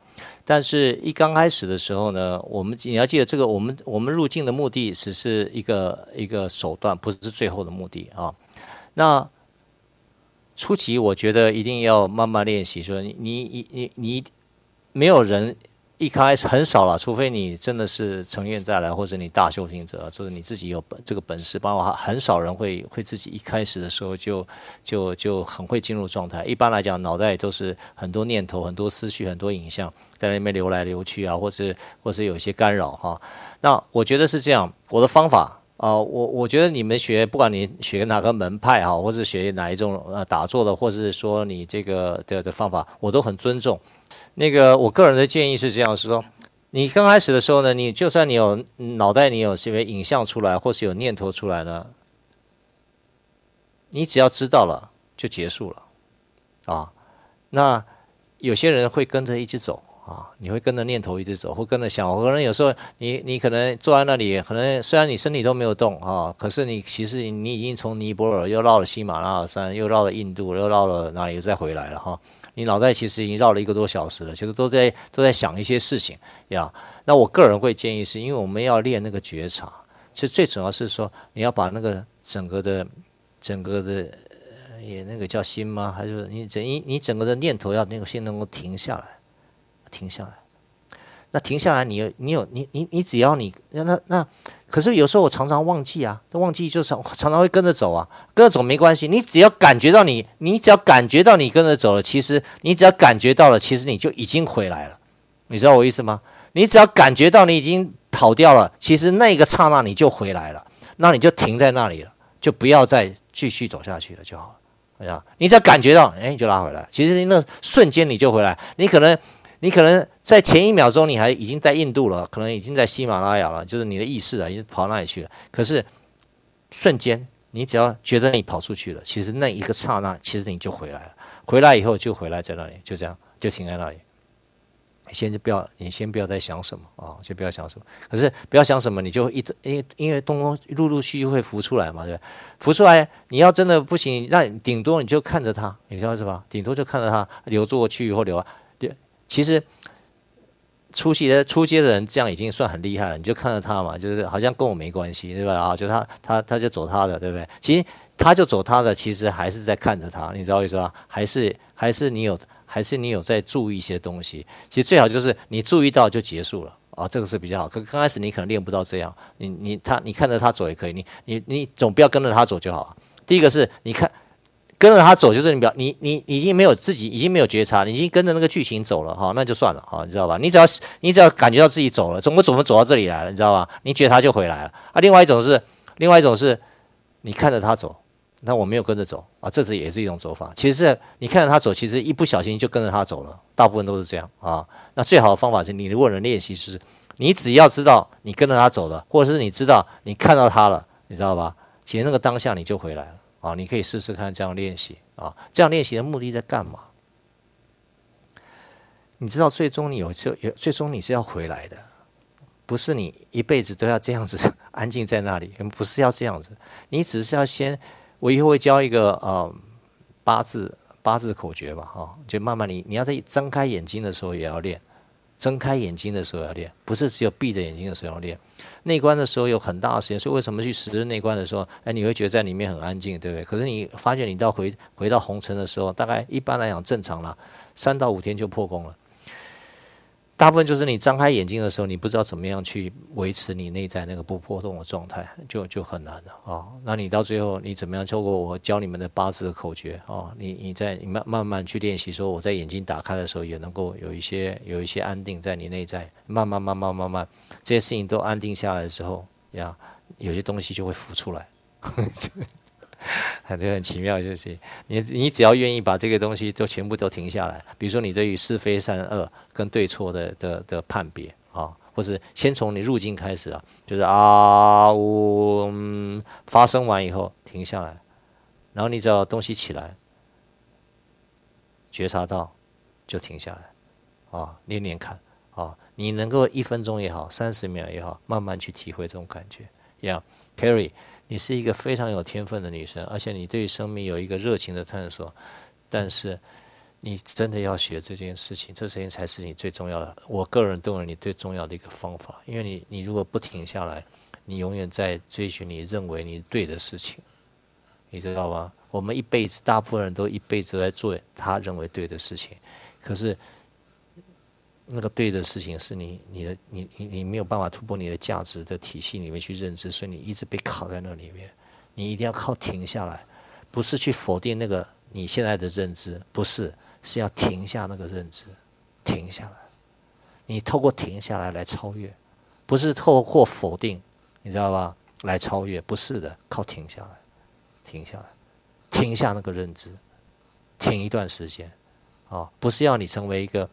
但是，一刚开始的时候呢，我们你要记得，这个我们我们入静的目的只是一个一个手段，不是最后的目的啊。那初期我觉得一定要慢慢练习，说你你你你没有人。一开始很少了，除非你真的是成愿再来，或者你大修行者，或者你自己有本这个本事。包括很少人会会自己一开始的时候就就就很会进入状态。一般来讲，脑袋都是很多念头、很多思绪、很多影像在那边流来流去啊，或是或是有一些干扰哈。那我觉得是这样，我的方法啊、我我觉得你们学，不管你学哪个门派哈，或是学哪一种呃打坐的，或是说你这个的的方法，我都很尊重。那个，我个人的建议是这样是说：你刚开始的时候呢，你就算你有脑袋，你有什么影像出来，或是有念头出来呢，你只要知道了就结束了啊。那有些人会跟着一直走啊，你会跟着念头一直走，会跟着想。可能有时候你你可能坐在那里，可能虽然你身体都没有动啊，可是你其实你已经从尼泊尔又绕了喜马拉雅山，又绕了印度，又绕了哪里，又再回来了哈。你脑袋其实已经绕了一个多小时了，其实都在都在想一些事情呀。那我个人会建议是，因为我们要练那个觉察，其实最主要是说你要把那个整个的整个的也那个叫心吗？还是你整你你整个的念头要那个心能够停下来，停下来。那停下来你，有你有你你你只要你那那那。可是有时候我常常忘记啊，忘记就常常常会跟着走啊，跟着走没关系，你只要感觉到你，你只要感觉到你跟着走了，其实你只要感觉到了，其实你就已经回来了，你知道我意思吗？你只要感觉到你已经跑掉了，其实那个刹那你就回来了，那你就停在那里了，就不要再继续走下去了就好了，哎呀，你只要感觉到，哎，你就拉回来，其实那瞬间你就回来，你可能。你可能在前一秒钟你还已经在印度了，可能已经在喜马拉雅了，就是你的意识啊已经跑到那里去了。可是瞬间，你只要觉得你跑出去了，其实那一个刹那，其实你就回来了。回来以后就回来在那里，就这样就停在那里。先就不要，你先不要再想什么啊、先不要想什么。可是不要想什么，你就一因为因为东东陆陆续续会浮出来嘛，对吧？浮出来，你要真的不行，那顶多你就看着它，你知道是吧？顶多就看着它流过去或流啊。其实初期的初阶的人这样已经算很厉害了，你就看着他嘛，就是好像跟我没关系，对吧？啊，就他他他就走他的，对不对？其实他就走他的，其实还是在看着他，你知道意思吧？还是还是你有还是你有在注意一些东西。其实最好就是你注意到就结束了啊，这个是比较好。可刚开始你可能练不到这样，你你他你看着他走也可以，你你你总不要跟着他走就好。第一个是你看。跟着他走就是你表你你已经没有自己已经没有觉察，你已经跟着那个剧情走了哈，那就算了哈，你知道吧？你只要你只要感觉到自己走了，怎么怎么走到这里来了，你知道吧？你觉察就回来了啊。另外一种是，另外一种是，你看着他走，那我没有跟着走啊，这是也是一种走法。其实你看着他走，其实一不小心就跟着他走了，大部分都是这样啊。那最好的方法是你如果能练习是，你只要知道你跟着他走了，或者是你知道你看到他了，你知道吧？其实那个当下你就回来了。啊，你可以试试看这样练习啊。这样练习的目的在干嘛？你知道，最终你有就有，最终你是要回来的，不是你一辈子都要这样子安静在那里，不是要这样子。你只是要先，我以后会教一个呃八字八字口诀吧，哈，就慢慢你你要在睁开眼睛的时候也要练，睁开眼睛的时候要练，不是只有闭着眼睛的时候要练。内观的时候有很大的时间，所以为什么去十日内观的时候，哎，你会觉得在里面很安静，对不对？可是你发觉你到回回到红尘的时候，大概一般来讲正常了，三到五天就破功了。大部分就是你张开眼睛的时候，你不知道怎么样去维持你内在那个不波动的状态，就就很难了啊、那你到最后你怎么样？透过我教你们的八字的口诀啊、你你在你慢慢慢去练习，说我在眼睛打开的时候也能够有一些有一些安定在你内在，慢慢慢慢慢慢这些事情都安定下来的时候呀，有些东西就会浮出来。很就很奇妙，就是你你只要愿意把这个东西都全部都停下来，比如说你对于是非善恶跟对错的的的判别啊，或是先从你入境开始啊，就是啊呜、发生完以后停下来，然后你只要东西起来，觉察到就停下来啊，练练看啊，你能够一分钟也好，三十秒也好，慢慢去体会这种感觉。Yeah, Carrie。你是一个非常有天分的女生，而且你对生命有一个热情的探索，但是你真的要学这件事情，这事情才是你最重要的。我个人认为你最重要的一个方法，因为你你如果不停下来，你永远在追寻你认为你对的事情，你知道吗？我们一辈子，大部分人都一辈子在做他认为对的事情，可是。那个对的事情是你你的你你你没有办法突破你的价值的体系里面去认知，所以你一直被卡在那里面。你一定要靠停下来，不是去否定那个你现在的认知，不是，是要停下那个认知，停下来。你透过停下来来超越，不是透过否定，你知道吧？来超越，不是的，靠停下来，停下来，停下那个认知，停一段时间，啊、哦，不是要你成为一个。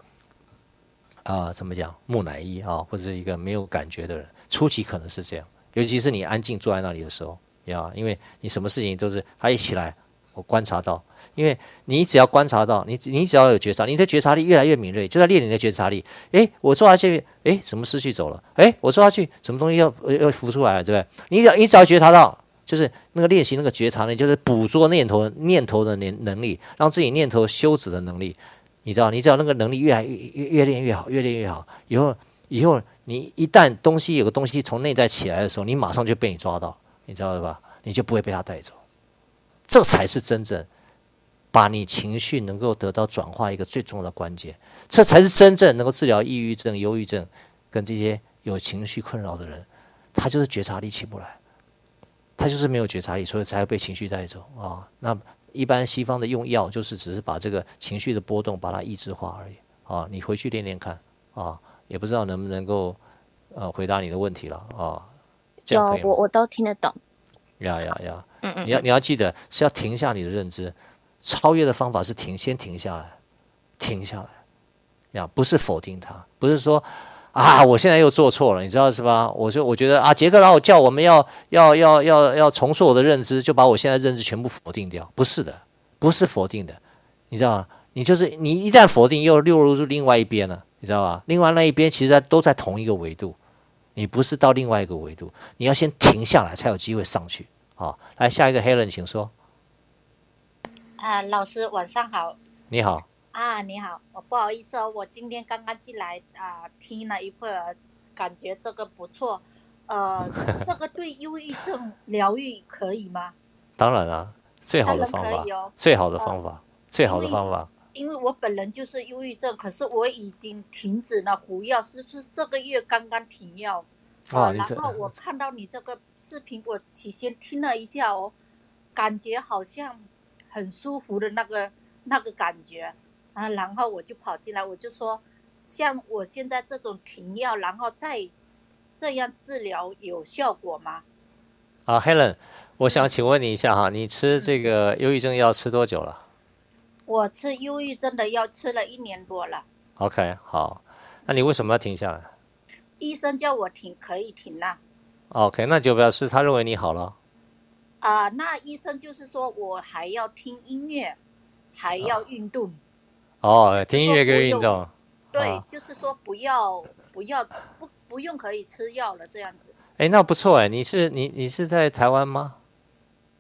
啊、怎么讲木乃伊啊，或者是一个没有感觉的人，初期可能是这样，尤其是你安静坐在那里的时候，呀，因为你什么事情都是他一起来，我观察到，因为你只要观察到，你你只要有觉察，你的觉察力越来越敏锐，就在练你的觉察力。诶，我坐下去，诶，什么思绪走了？诶，我坐下去，什么东西要要浮出来了，对不对？你只要你只要觉察到，就是那个练习那个觉察力，就是捕捉念头念头的能能力，让自己念头休止的能力。你知道，你只要那个能力越来越越越练越好，越练越好。以后以后，你一旦东西有个东西从内在起来的时候，你马上就被你抓到，你知道了吧？你就不会被他带走。这才是真正把你情绪能够得到转化一个最重要的关键。这才是真正能够治疗抑郁症、忧郁症跟这些有情绪困扰的人。他就是觉察力起不来，他就是没有觉察力，所以才会被情绪带走啊。那。一般西方的用药就是只是把这个情绪的波动把它抑制化而已啊，你回去练练看啊，也不知道能不能够呃回答你的问题了啊。有我我都听得懂。呀呀呀，嗯嗯，你要你要记得是要停下你的认知，超越的方法是停，先停下来，停下来，呀，不是否定它，不是说。啊！我现在又做错了，你知道是吧？我说，我觉得啊，杰克老叫我们要要要要要重塑我的认知，就把我现在认知全部否定掉。不是的，不是否定的，你知道吗？你就是你一旦否定，又流入另外一边了，你知道吧？另外那一边其实都在同一个维度，你不是到另外一个维度，你要先停下来才有机会上去。好，来下一个 Helen，请说。啊，老师晚上好。你好。啊，你好，我不好意思哦，我今天刚刚进来啊，听了一会儿，感觉这个不错，呃，这个对忧郁症疗愈可以吗？当然了，最好的方法，哦、最好的方法，呃、最好的方法因。为我本人就是忧郁症，可是我已经停止了服药，是不是这个月刚刚停药？啊、呃，然后 我看到你这个视频，我起先听了一下哦，感觉好像很舒服的那个那个感觉。啊，然后我就跑进来，我就说，像我现在这种停药，然后再这样治疗有效果吗？啊，Helen，我想请问你一下哈，你吃这个忧郁症药吃多久了？我吃忧郁症的药吃了一年多了。OK，好，那你为什么要停下来？医生叫我停，可以停了。OK，那就表示他认为你好了。啊，那医生就是说我还要听音乐，还要运动。啊哦，听音乐跟运动，对，啊、就是说不要不要不不用可以吃药了这样子。哎，那不错哎，你是你你是在台湾吗？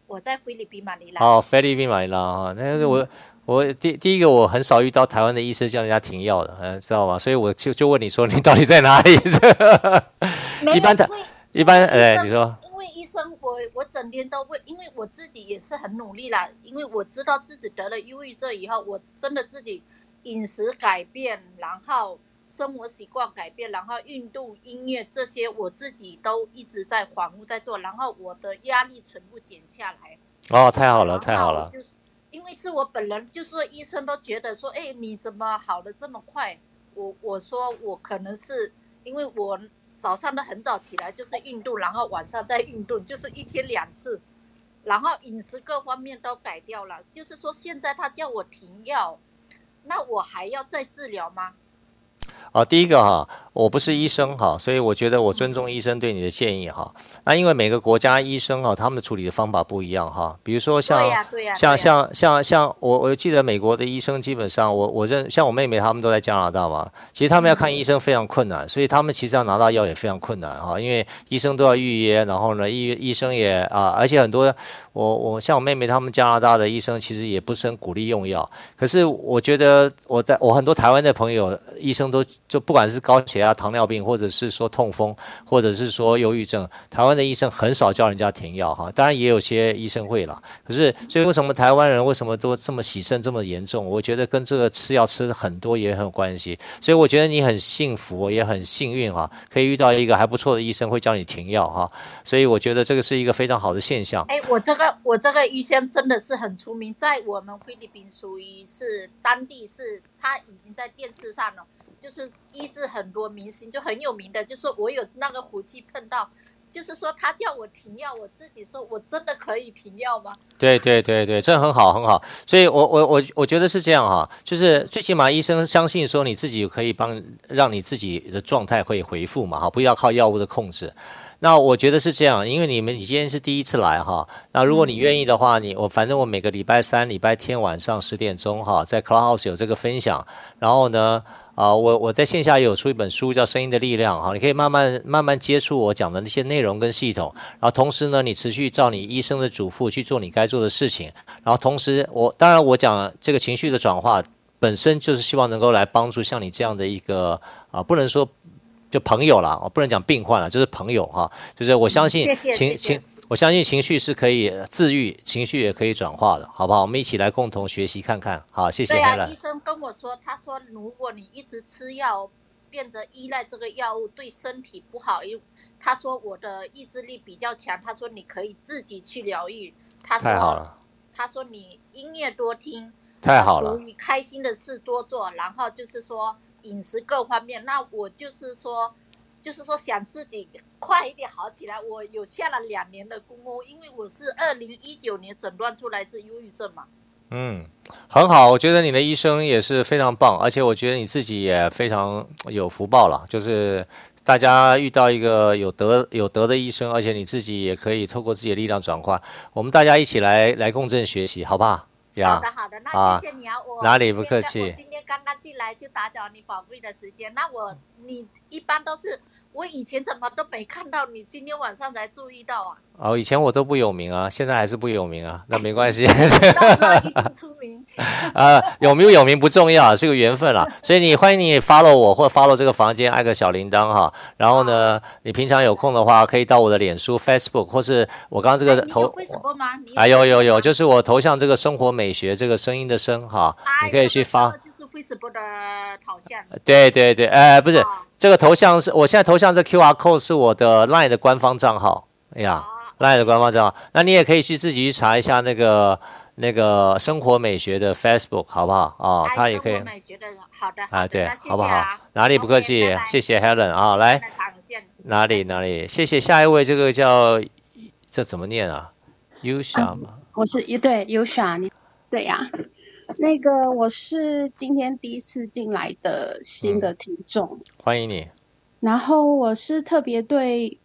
我在菲律宾马尼拉。哦，菲律宾马尼拉啊，那个我、嗯、我第第一个我很少遇到台湾的医生叫人家停药的，嗯，知道吗？所以我就就问你说，你到底在哪里？一般的，一般哎，你说。我整天都会，因为我自己也是很努力啦，因为我知道自己得了忧郁症以后，我真的自己饮食改变，然后生活习惯改变，然后运动、音乐这些，我自己都一直在反复在做，然后我的压力全部减下来。哦，太好了，太好了。就是因为是我本人，就是说医生都觉得说，哎，你怎么好的这么快？我我说我可能是因为我早上都很早起来，就是运动，然后晚上再运动，就是一天两次，然后饮食各方面都改掉了。就是说现在他叫我停药，那我还要再治疗吗？哦，第一个哈，我不是医生哈，所以我觉得我尊重医生对你的建议哈。那因为每个国家医生哈，他们的处理的方法不一样哈。比如说像像像像像我我记得美国的医生基本上我我认像我妹妹他们都在加拿大嘛，其实他们要看医生非常困难，所以他们其实要拿到药也非常困难哈，因为医生都要预约，然后呢医医生也啊，而且很多我我像我妹妹他们加拿大的医生其实也不是很鼓励用药，可是我觉得我在我很多台湾的朋友医生都。就不管是高血压、糖尿病，或者是说痛风，或者是说忧郁症，台湾的医生很少叫人家停药哈。当然也有些医生会了，可是所以为什么台湾人为什么都这么喜肾这么严重？我觉得跟这个吃药吃的很多也很有关系。所以我觉得你很幸福，也很幸运哈，可以遇到一个还不错的医生会叫你停药哈。所以我觉得这个是一个非常好的现象。哎，我这个我这个医生真的是很出名，在我们菲律宾属于是当地是他已经在电视上了。就是医治很多明星，就很有名的，就是我有那个胡气碰到，就是说他叫我停药，我自己说我真的可以停药吗？对对对对，这很好很好，所以我我我我觉得是这样哈，就是最起码医生相信说你自己可以帮让你自己的状态会恢复嘛哈，不要靠药物的控制。那我觉得是这样，因为你们你今天是第一次来哈，那如果你愿意的话，你我反正我每个礼拜三、礼拜天晚上十点钟哈，在 Clubhouse 有这个分享，然后呢。啊，我我在线下也有出一本书，叫《声音的力量》哈，你可以慢慢慢慢接触我讲的那些内容跟系统，然后同时呢，你持续照你医生的嘱咐去做你该做的事情，然后同时我当然我讲这个情绪的转化本身就是希望能够来帮助像你这样的一个啊，不能说就朋友了，我不能讲病患了，就是朋友哈，就是我相信情情。我相信情绪是可以治愈，情绪也可以转化的，好不好？我们一起来共同学习看看。好，谢谢。对啊，医生跟我说，他说如果你一直吃药，变得依赖这个药物，对身体不好。因他说我的意志力比较强，他说你可以自己去疗愈。他说太好了。他说你音乐多听，太好了。你开心的事多做，然后就是说饮食各方面。那我就是说。就是说想自己快一点好起来，我有下了两年的功夫，因为我是二零一九年诊断出来是忧郁症嘛。嗯，很好，我觉得你的医生也是非常棒，而且我觉得你自己也非常有福报了，就是大家遇到一个有德有德的医生，而且你自己也可以透过自己的力量转化，我们大家一起来来共振学习，好不好？好的好的，那谢谢你啊，我哪里不客气。我今天刚刚进来就打扰你宝贵的时间，那我你一般都是。我以前怎么都没看到你，今天晚上才注意到啊！哦，以前我都不有名啊，现在还是不有名啊，那没关系。出名啊，有没有有名不重要，是个缘分啦。所以你欢迎你 follow 我或 follow 这个房间，按个小铃铛哈。然后呢，你平常有空的话，可以到我的脸书 Facebook 或是我刚刚这个头。有 Facebook 吗？啊，有有有，就是我头像这个生活美学这个声音的声哈，你可以去发。就是 Facebook 的头像。对对对，哎，不是。这个头像是我现在头像，这 QR code 是我的 LINE 的官方账号。哎呀，LINE 的官方账号，那你也可以去自己去查一下那个那个生活美学的 Facebook，好不好？啊、哦，他也可以。美学的，好的。啊，对，好不好？哪里不客气，谢谢 Helen 啊，来，哪里哪里，谢谢下一位，这个叫这怎么念啊？Yusha 吗？我是一对 Yusha，你对呀。那个我是今天第一次进来的新的听众，嗯，欢迎你。然后我是特别对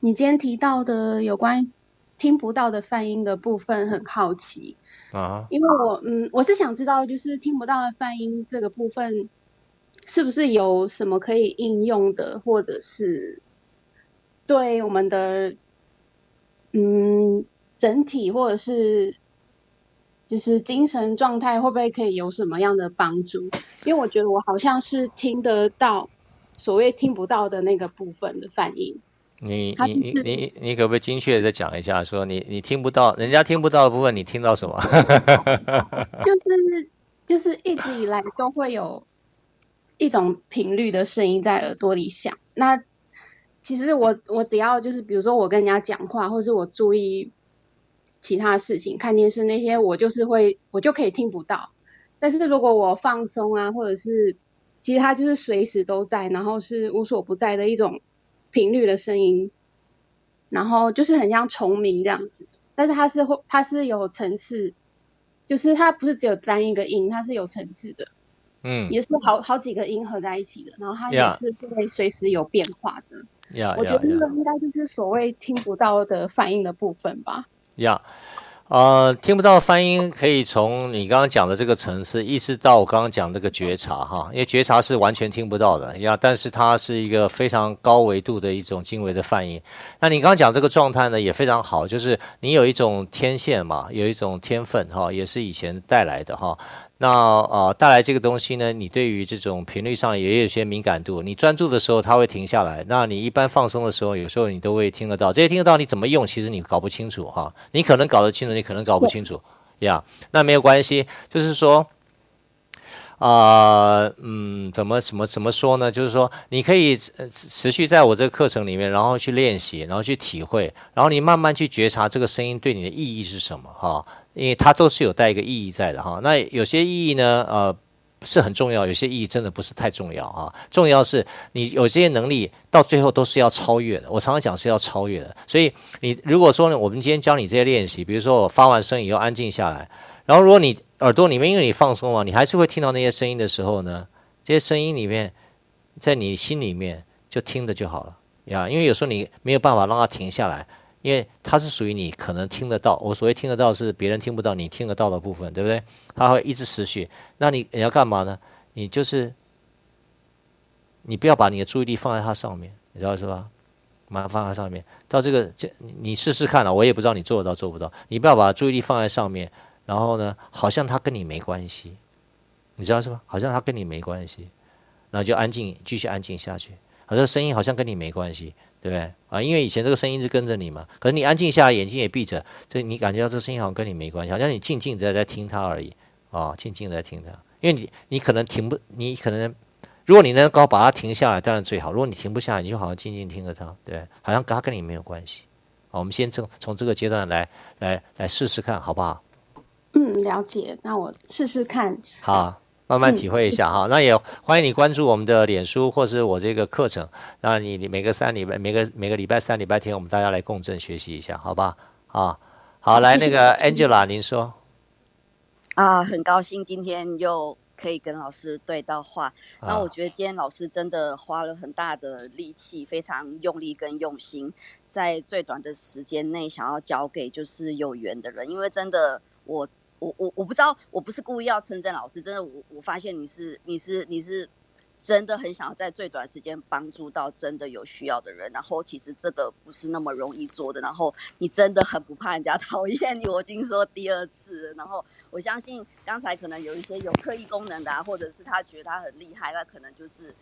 你今天提到的有关听不到的泛音的部分很好奇啊，因为我嗯我是想知道就是听不到的泛音这个部分是不是有什么可以应用的，或者是对我们的嗯整体或者是。就是精神状态会不会可以有什么样的帮助？因为我觉得我好像是听得到所谓听不到的那个部分的反应。你你你你你可不可以精确的再讲一下？说你你听不到，人家听不到的部分，你听到什么？就是就是一直以来都会有一种频率的声音在耳朵里响。那其实我我只要就是比如说我跟人家讲话，或者是我注意其他事情，看电视那些，我就是会我就可以听不到。但是如果我放松啊，或者是其实它就是随时都在，然后是无所不在的一种。频率的声音，然后就是很像虫鸣这样子，但是它是会，它是有层次，就是它不是只有单一个音，它是有层次的，嗯，也是好好几个音合在一起的，然后它也是会随时有变化的。Yeah. 我觉得那个应该就是所谓听不到的反应的部分吧。呀。呃，听不到翻音，可以从你刚刚讲的这个层次，一直到我刚刚讲这个觉察哈，因为觉察是完全听不到的呀，但是它是一个非常高维度的一种精微的泛音。那你刚刚讲这个状态呢，也非常好，就是你有一种天线嘛，有一种天分哈，也是以前带来的哈。那呃，带来这个东西呢，你对于这种频率上也有些敏感度。你专注的时候，它会停下来；那你一般放松的时候，有时候你都会听得到。这些听得到，你怎么用，其实你搞不清楚哈。你可能搞得清楚，你可能搞不清楚呀。那没有关系，就是说，啊、嗯，怎么怎么怎么说呢？就是说，你可以持续在我这个课程里面，然后去练习，然后去体会，然后你慢慢去觉察这个声音对你的意义是什么哈。因为它都是有带一个意义在的哈，那有些意义呢，呃，是很重要；有些意义真的不是太重要哈。重要是你有这些能力，到最后都是要超越的。我常常讲是要超越的。所以你如果说呢，我们今天教你这些练习，比如说我发完声以后安静下来，然后如果你耳朵里面因为你放松了，你还是会听到那些声音的时候呢，这些声音里面，在你心里面就听着就好了呀。因为有时候你没有办法让它停下来。因为它是属于你可能听得到，我所谓听得到是别人听不到，你听得到的部分，对不对？它会一直持续。那你你要干嘛呢？你就是你不要把你的注意力放在它上面，你知道是吧？把它放在上面，到这个这你试试看了，我也不知道你做得到做不到。你不要把注意力放在上面，然后呢，好像它跟你没关系，你知道是吧？好像它跟你没关系，然后就安静，继续安静下去。好像声音好像跟你没关系。对不对啊？因为以前这个声音是跟着你嘛，可是你安静下来，眼睛也闭着，所以你感觉到这声音好像跟你没关系，好像你静静的在听它而已啊，静静的在听它。因为你你可能停不，你可能如果你能够把它停下来，当然最好。如果你停不下来，你就好像静静听着它，对，好像它跟你没有关系。好，我们先从从这个阶段来来来试试看，好不好？嗯，了解。那我试试看。好。慢慢体会一下哈，嗯、那也欢迎你关注我们的脸书或是我这个课程。那你你每个三礼拜每个每个礼拜三礼拜天，我们大家来共振学习一下，好吧？啊，好，来那个 Angela，您说。啊，很高兴今天又可以跟老师对到话。那我觉得今天老师真的花了很大的力气，非常用力跟用心，在最短的时间内想要教给就是有缘的人，因为真的我。我我我不知道，我不是故意要称赞老师，真的，我我发现你是你是你是真的很想要在最短时间帮助到真的有需要的人，然后其实这个不是那么容易做的，然后你真的很不怕人家讨厌你，我已经说第二次，然后我相信刚才可能有一些有刻意功能的啊，或者是他觉得他很厉害，他可能就是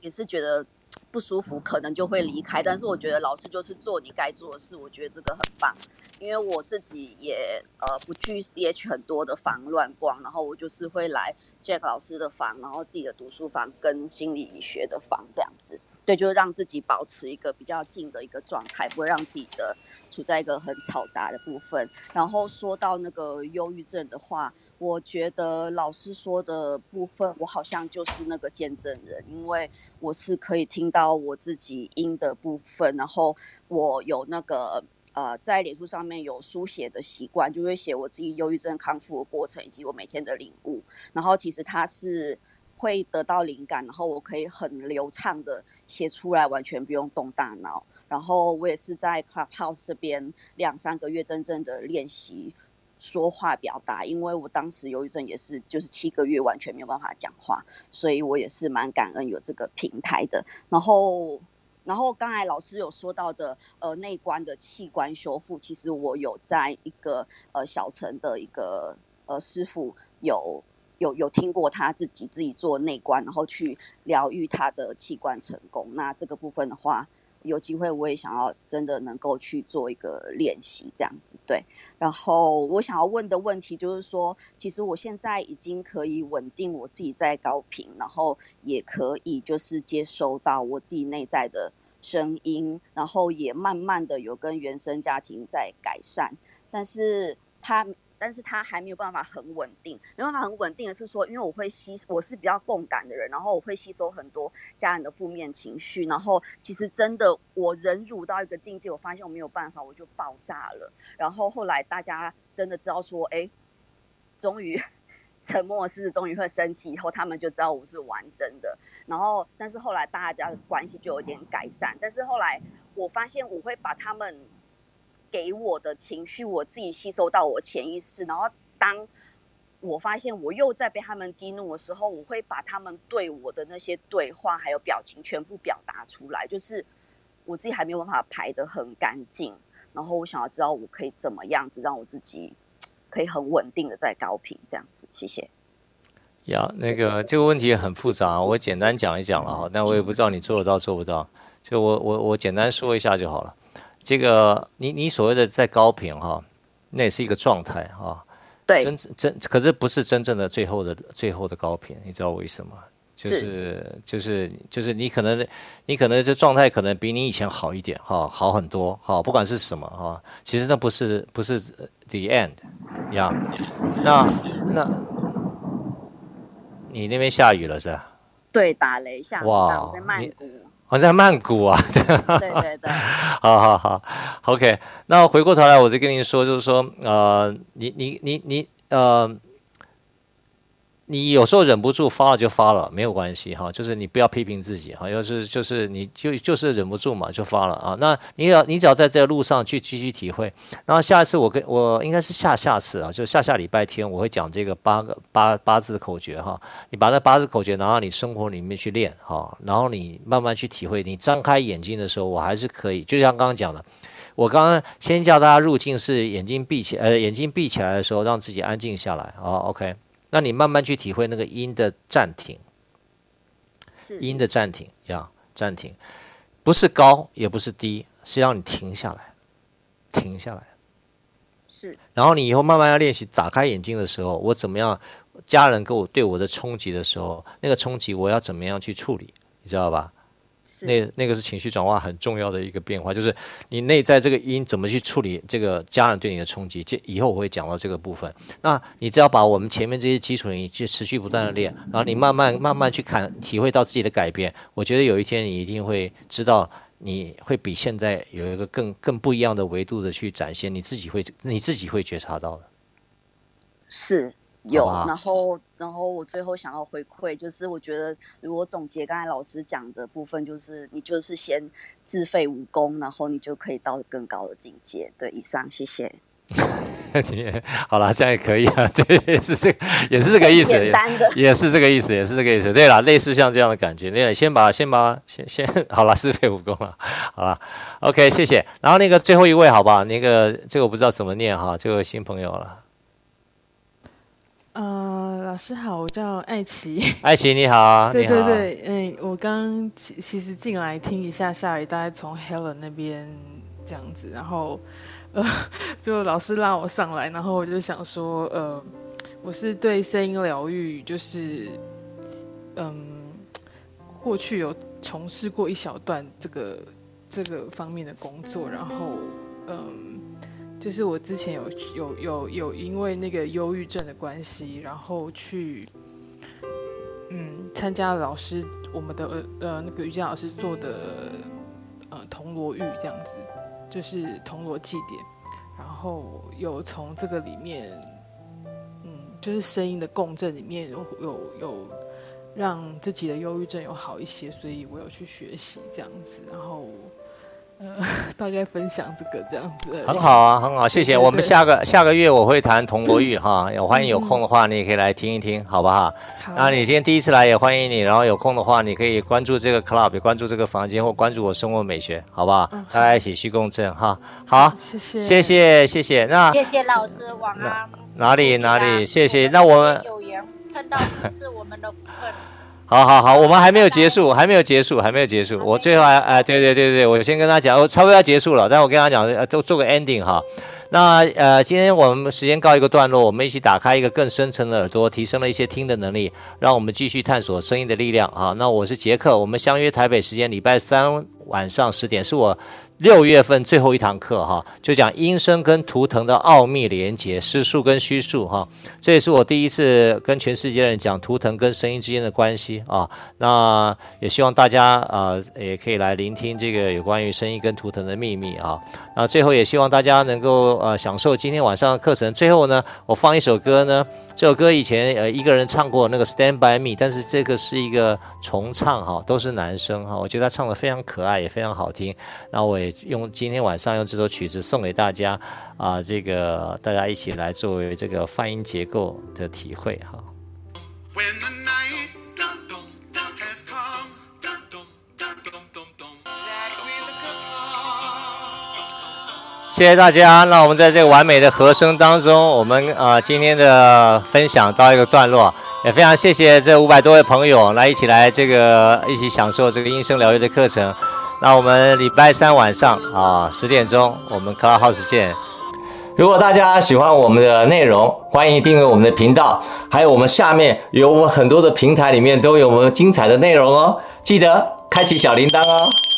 也是觉得不舒服，可能就会离开，但是我觉得老师就是做你该做的事，我觉得这个很棒。因为我自己也呃不去 CH 很多的房乱逛，然后我就是会来 Jack 老师的房，然后自己的读书房跟心理学的房这样子，对，就是让自己保持一个比较静的一个状态，不会让自己的处在一个很嘈杂的部分。然后说到那个忧郁症的话，我觉得老师说的部分，我好像就是那个见证人，因为我是可以听到我自己音的部分，然后我有那个。呃，在脸书上面有书写的习惯，就会写我自己忧郁症康复的过程，以及我每天的领悟。然后其实它是会得到灵感，然后我可以很流畅的写出来，完全不用动大脑。然后我也是在 Clubhouse 这边两三个月真正的练习说话表达，因为我当时忧郁症也是就是七个月完全没有办法讲话，所以我也是蛮感恩有这个平台的。然后。然后刚才老师有说到的，呃，内关的器官修复，其实我有在一个呃小城的一个呃师傅有有有听过他自己自己做内关，然后去疗愈他的器官成功。那这个部分的话，有机会我也想要真的能够去做一个练习，这样子对。然后我想要问的问题就是说，其实我现在已经可以稳定我自己在高频，然后也可以就是接收到我自己内在的声音，然后也慢慢的有跟原生家庭在改善，但是他。但是他还没有办法很稳定，没办法很稳定的是说，因为我会吸，我是比较共感的人，然后我会吸收很多家人的负面情绪，然后其实真的我忍辱到一个境界，我发现我没有办法，我就爆炸了。然后后来大家真的知道说，哎，终于 沉默是终于会生气，以后他们就知道我是完整的。然后，但是后来大家的关系就有点改善，但是后来我发现我会把他们。给我的情绪，我自己吸收到我潜意识，然后当我发现我又在被他们激怒的时候，我会把他们对我的那些对话还有表情全部表达出来，就是我自己还没有办法排得很干净，然后我想要知道我可以怎么样子让我自己可以很稳定的在高频这样子，谢谢。呀，那个这个问题也很复杂，我简单讲一讲了哈，但我也不知道你做得到做不到，就我我我简单说一下就好了。这个你你所谓的在高频哈，那也是一个状态哈。对，真真可是不是真正的最后的最后的高频，你知道为什么？就是，是就是就是你可能你可能这状态可能比你以前好一点哈，好很多哈，不管是什么哈，其实那不是不是 the end 呀。那那，你那边下雨了是吧？对，打雷下雨，哇，在曼谷。我在曼谷啊，对对对，好好好，OK。那回过头来，我再跟你说，就是说，呃，你你你你，呃。你有时候忍不住发了就发了，没有关系哈，就是你不要批评自己哈，要是就是你就就是忍不住嘛就发了啊。那你要你只要在这个路上去继续体会，然后下一次我跟我应该是下下次啊，就下下礼拜天我会讲这个八个八八字的口诀哈，你把那八字口诀拿到你生活里面去练哈，然后你慢慢去体会，你张开眼睛的时候，我还是可以，就像刚刚讲的，我刚刚先叫大家入静是眼睛闭起呃眼睛闭起来的时候，让自己安静下来啊，OK。那你慢慢去体会那个音的暂停，音的暂停呀，暂停，不是高也不是低，是让你停下来，停下来。是。然后你以后慢慢要练习，打开眼睛的时候，我怎么样？家人给我对我的冲击的时候，那个冲击我要怎么样去处理？你知道吧？那那个是情绪转化很重要的一个变化，就是你内在这个因怎么去处理这个家人对你的冲击。这以后我会讲到这个部分。那你只要把我们前面这些基础，你去持续不断的练，然后你慢慢慢慢去看，体会到自己的改变。我觉得有一天你一定会知道，你会比现在有一个更更不一样的维度的去展现，你自己会你自己会觉察到的。是。有，然后，然后我最后想要回馈，就是我觉得如果总结刚才老师讲的部分，就是你就是先自废武功，然后你就可以到更高的境界。对，以上，谢谢。好了，这样也可以啊，这也是这个，也是这个意思，也，也是这个意思，也是这个意思。对了，类似像这样的感觉，那先把先把先先 好了，自废武功了，好了，OK，谢谢。然后那个最后一位，好吧，那个这个我不知道怎么念哈，这位新朋友了。呃，老师好，我叫艾奇。艾琪你好，对对对，嗯，我刚其其实进来听一下下雨，大概从 Helen 那边这样子，然后呃，就老师拉我上来，然后我就想说，呃，我是对声音疗愈，就是嗯，过去有从事过一小段这个这个方面的工作，然后嗯。就是我之前有有有有因为那个忧郁症的关系，然后去嗯参加老师我们的呃呃那个瑜伽老师做的呃铜锣浴这样子，就是铜锣祭典，然后有从这个里面嗯就是声音的共振里面有有有让自己的忧郁症有好一些，所以我有去学习这样子，然后。呃，大概分享这个这样子。很好啊，很好，谢谢。对对对，我们下个下个月我会谈铜锣玉哈，有欢迎有空的话，你也可以来听一听，好不好？好。那你今天第一次来也欢迎你，然后有空的话，你可以关注这个 club，也关注这个房间，或关注我生活美学，好不好？嗯、大家一起去共振哈。好，谢谢，谢谢，谢谢。那谢谢老师，晚安。哪里哪里，谢谢。那我们有缘碰到你是我们的福分。好好好，我们还没有结束，还没有结束，还没有结束。我最后还哎，对对对对，我先跟他讲，我差不多要结束了，但我跟他讲，呃，做做个 ending 哈。那呃，今天我们时间告一个段落，我们一起打开一个更深层的耳朵，提升了一些听的能力，让我们继续探索声音的力量啊。那我是杰克，我们相约台北时间礼拜三晚上十点，是我。六月份最后一堂课哈，就讲音声跟图腾的奥秘连接，实数跟虚数哈，这也是我第一次跟全世界人讲图腾跟声音之间的关系啊。那也希望大家啊，也可以来聆听这个有关于声音跟图腾的秘密啊。那最后也希望大家能够呃享受今天晚上的课程。最后呢，我放一首歌呢。这首歌以前呃一个人唱过那个《Stand by Me》，但是这个是一个重唱哈，都是男生哈，我觉得他唱的非常可爱，也非常好听。那我也用今天晚上用这首曲子送给大家啊，这个大家一起来作为这个泛音结构的体会哈。谢谢大家，那我们在这个完美的和声当中，我们啊、呃、今天的分享到一个段落，也非常谢谢这五百多位朋友来一起来这个一起享受这个音声疗愈的课程。那我们礼拜三晚上啊十点钟，我们 Clubhouse 见。如果大家喜欢我们的内容，欢迎订阅我们的频道，还有我们下面有我们很多的平台里面都有我们精彩的内容哦，记得开启小铃铛哦。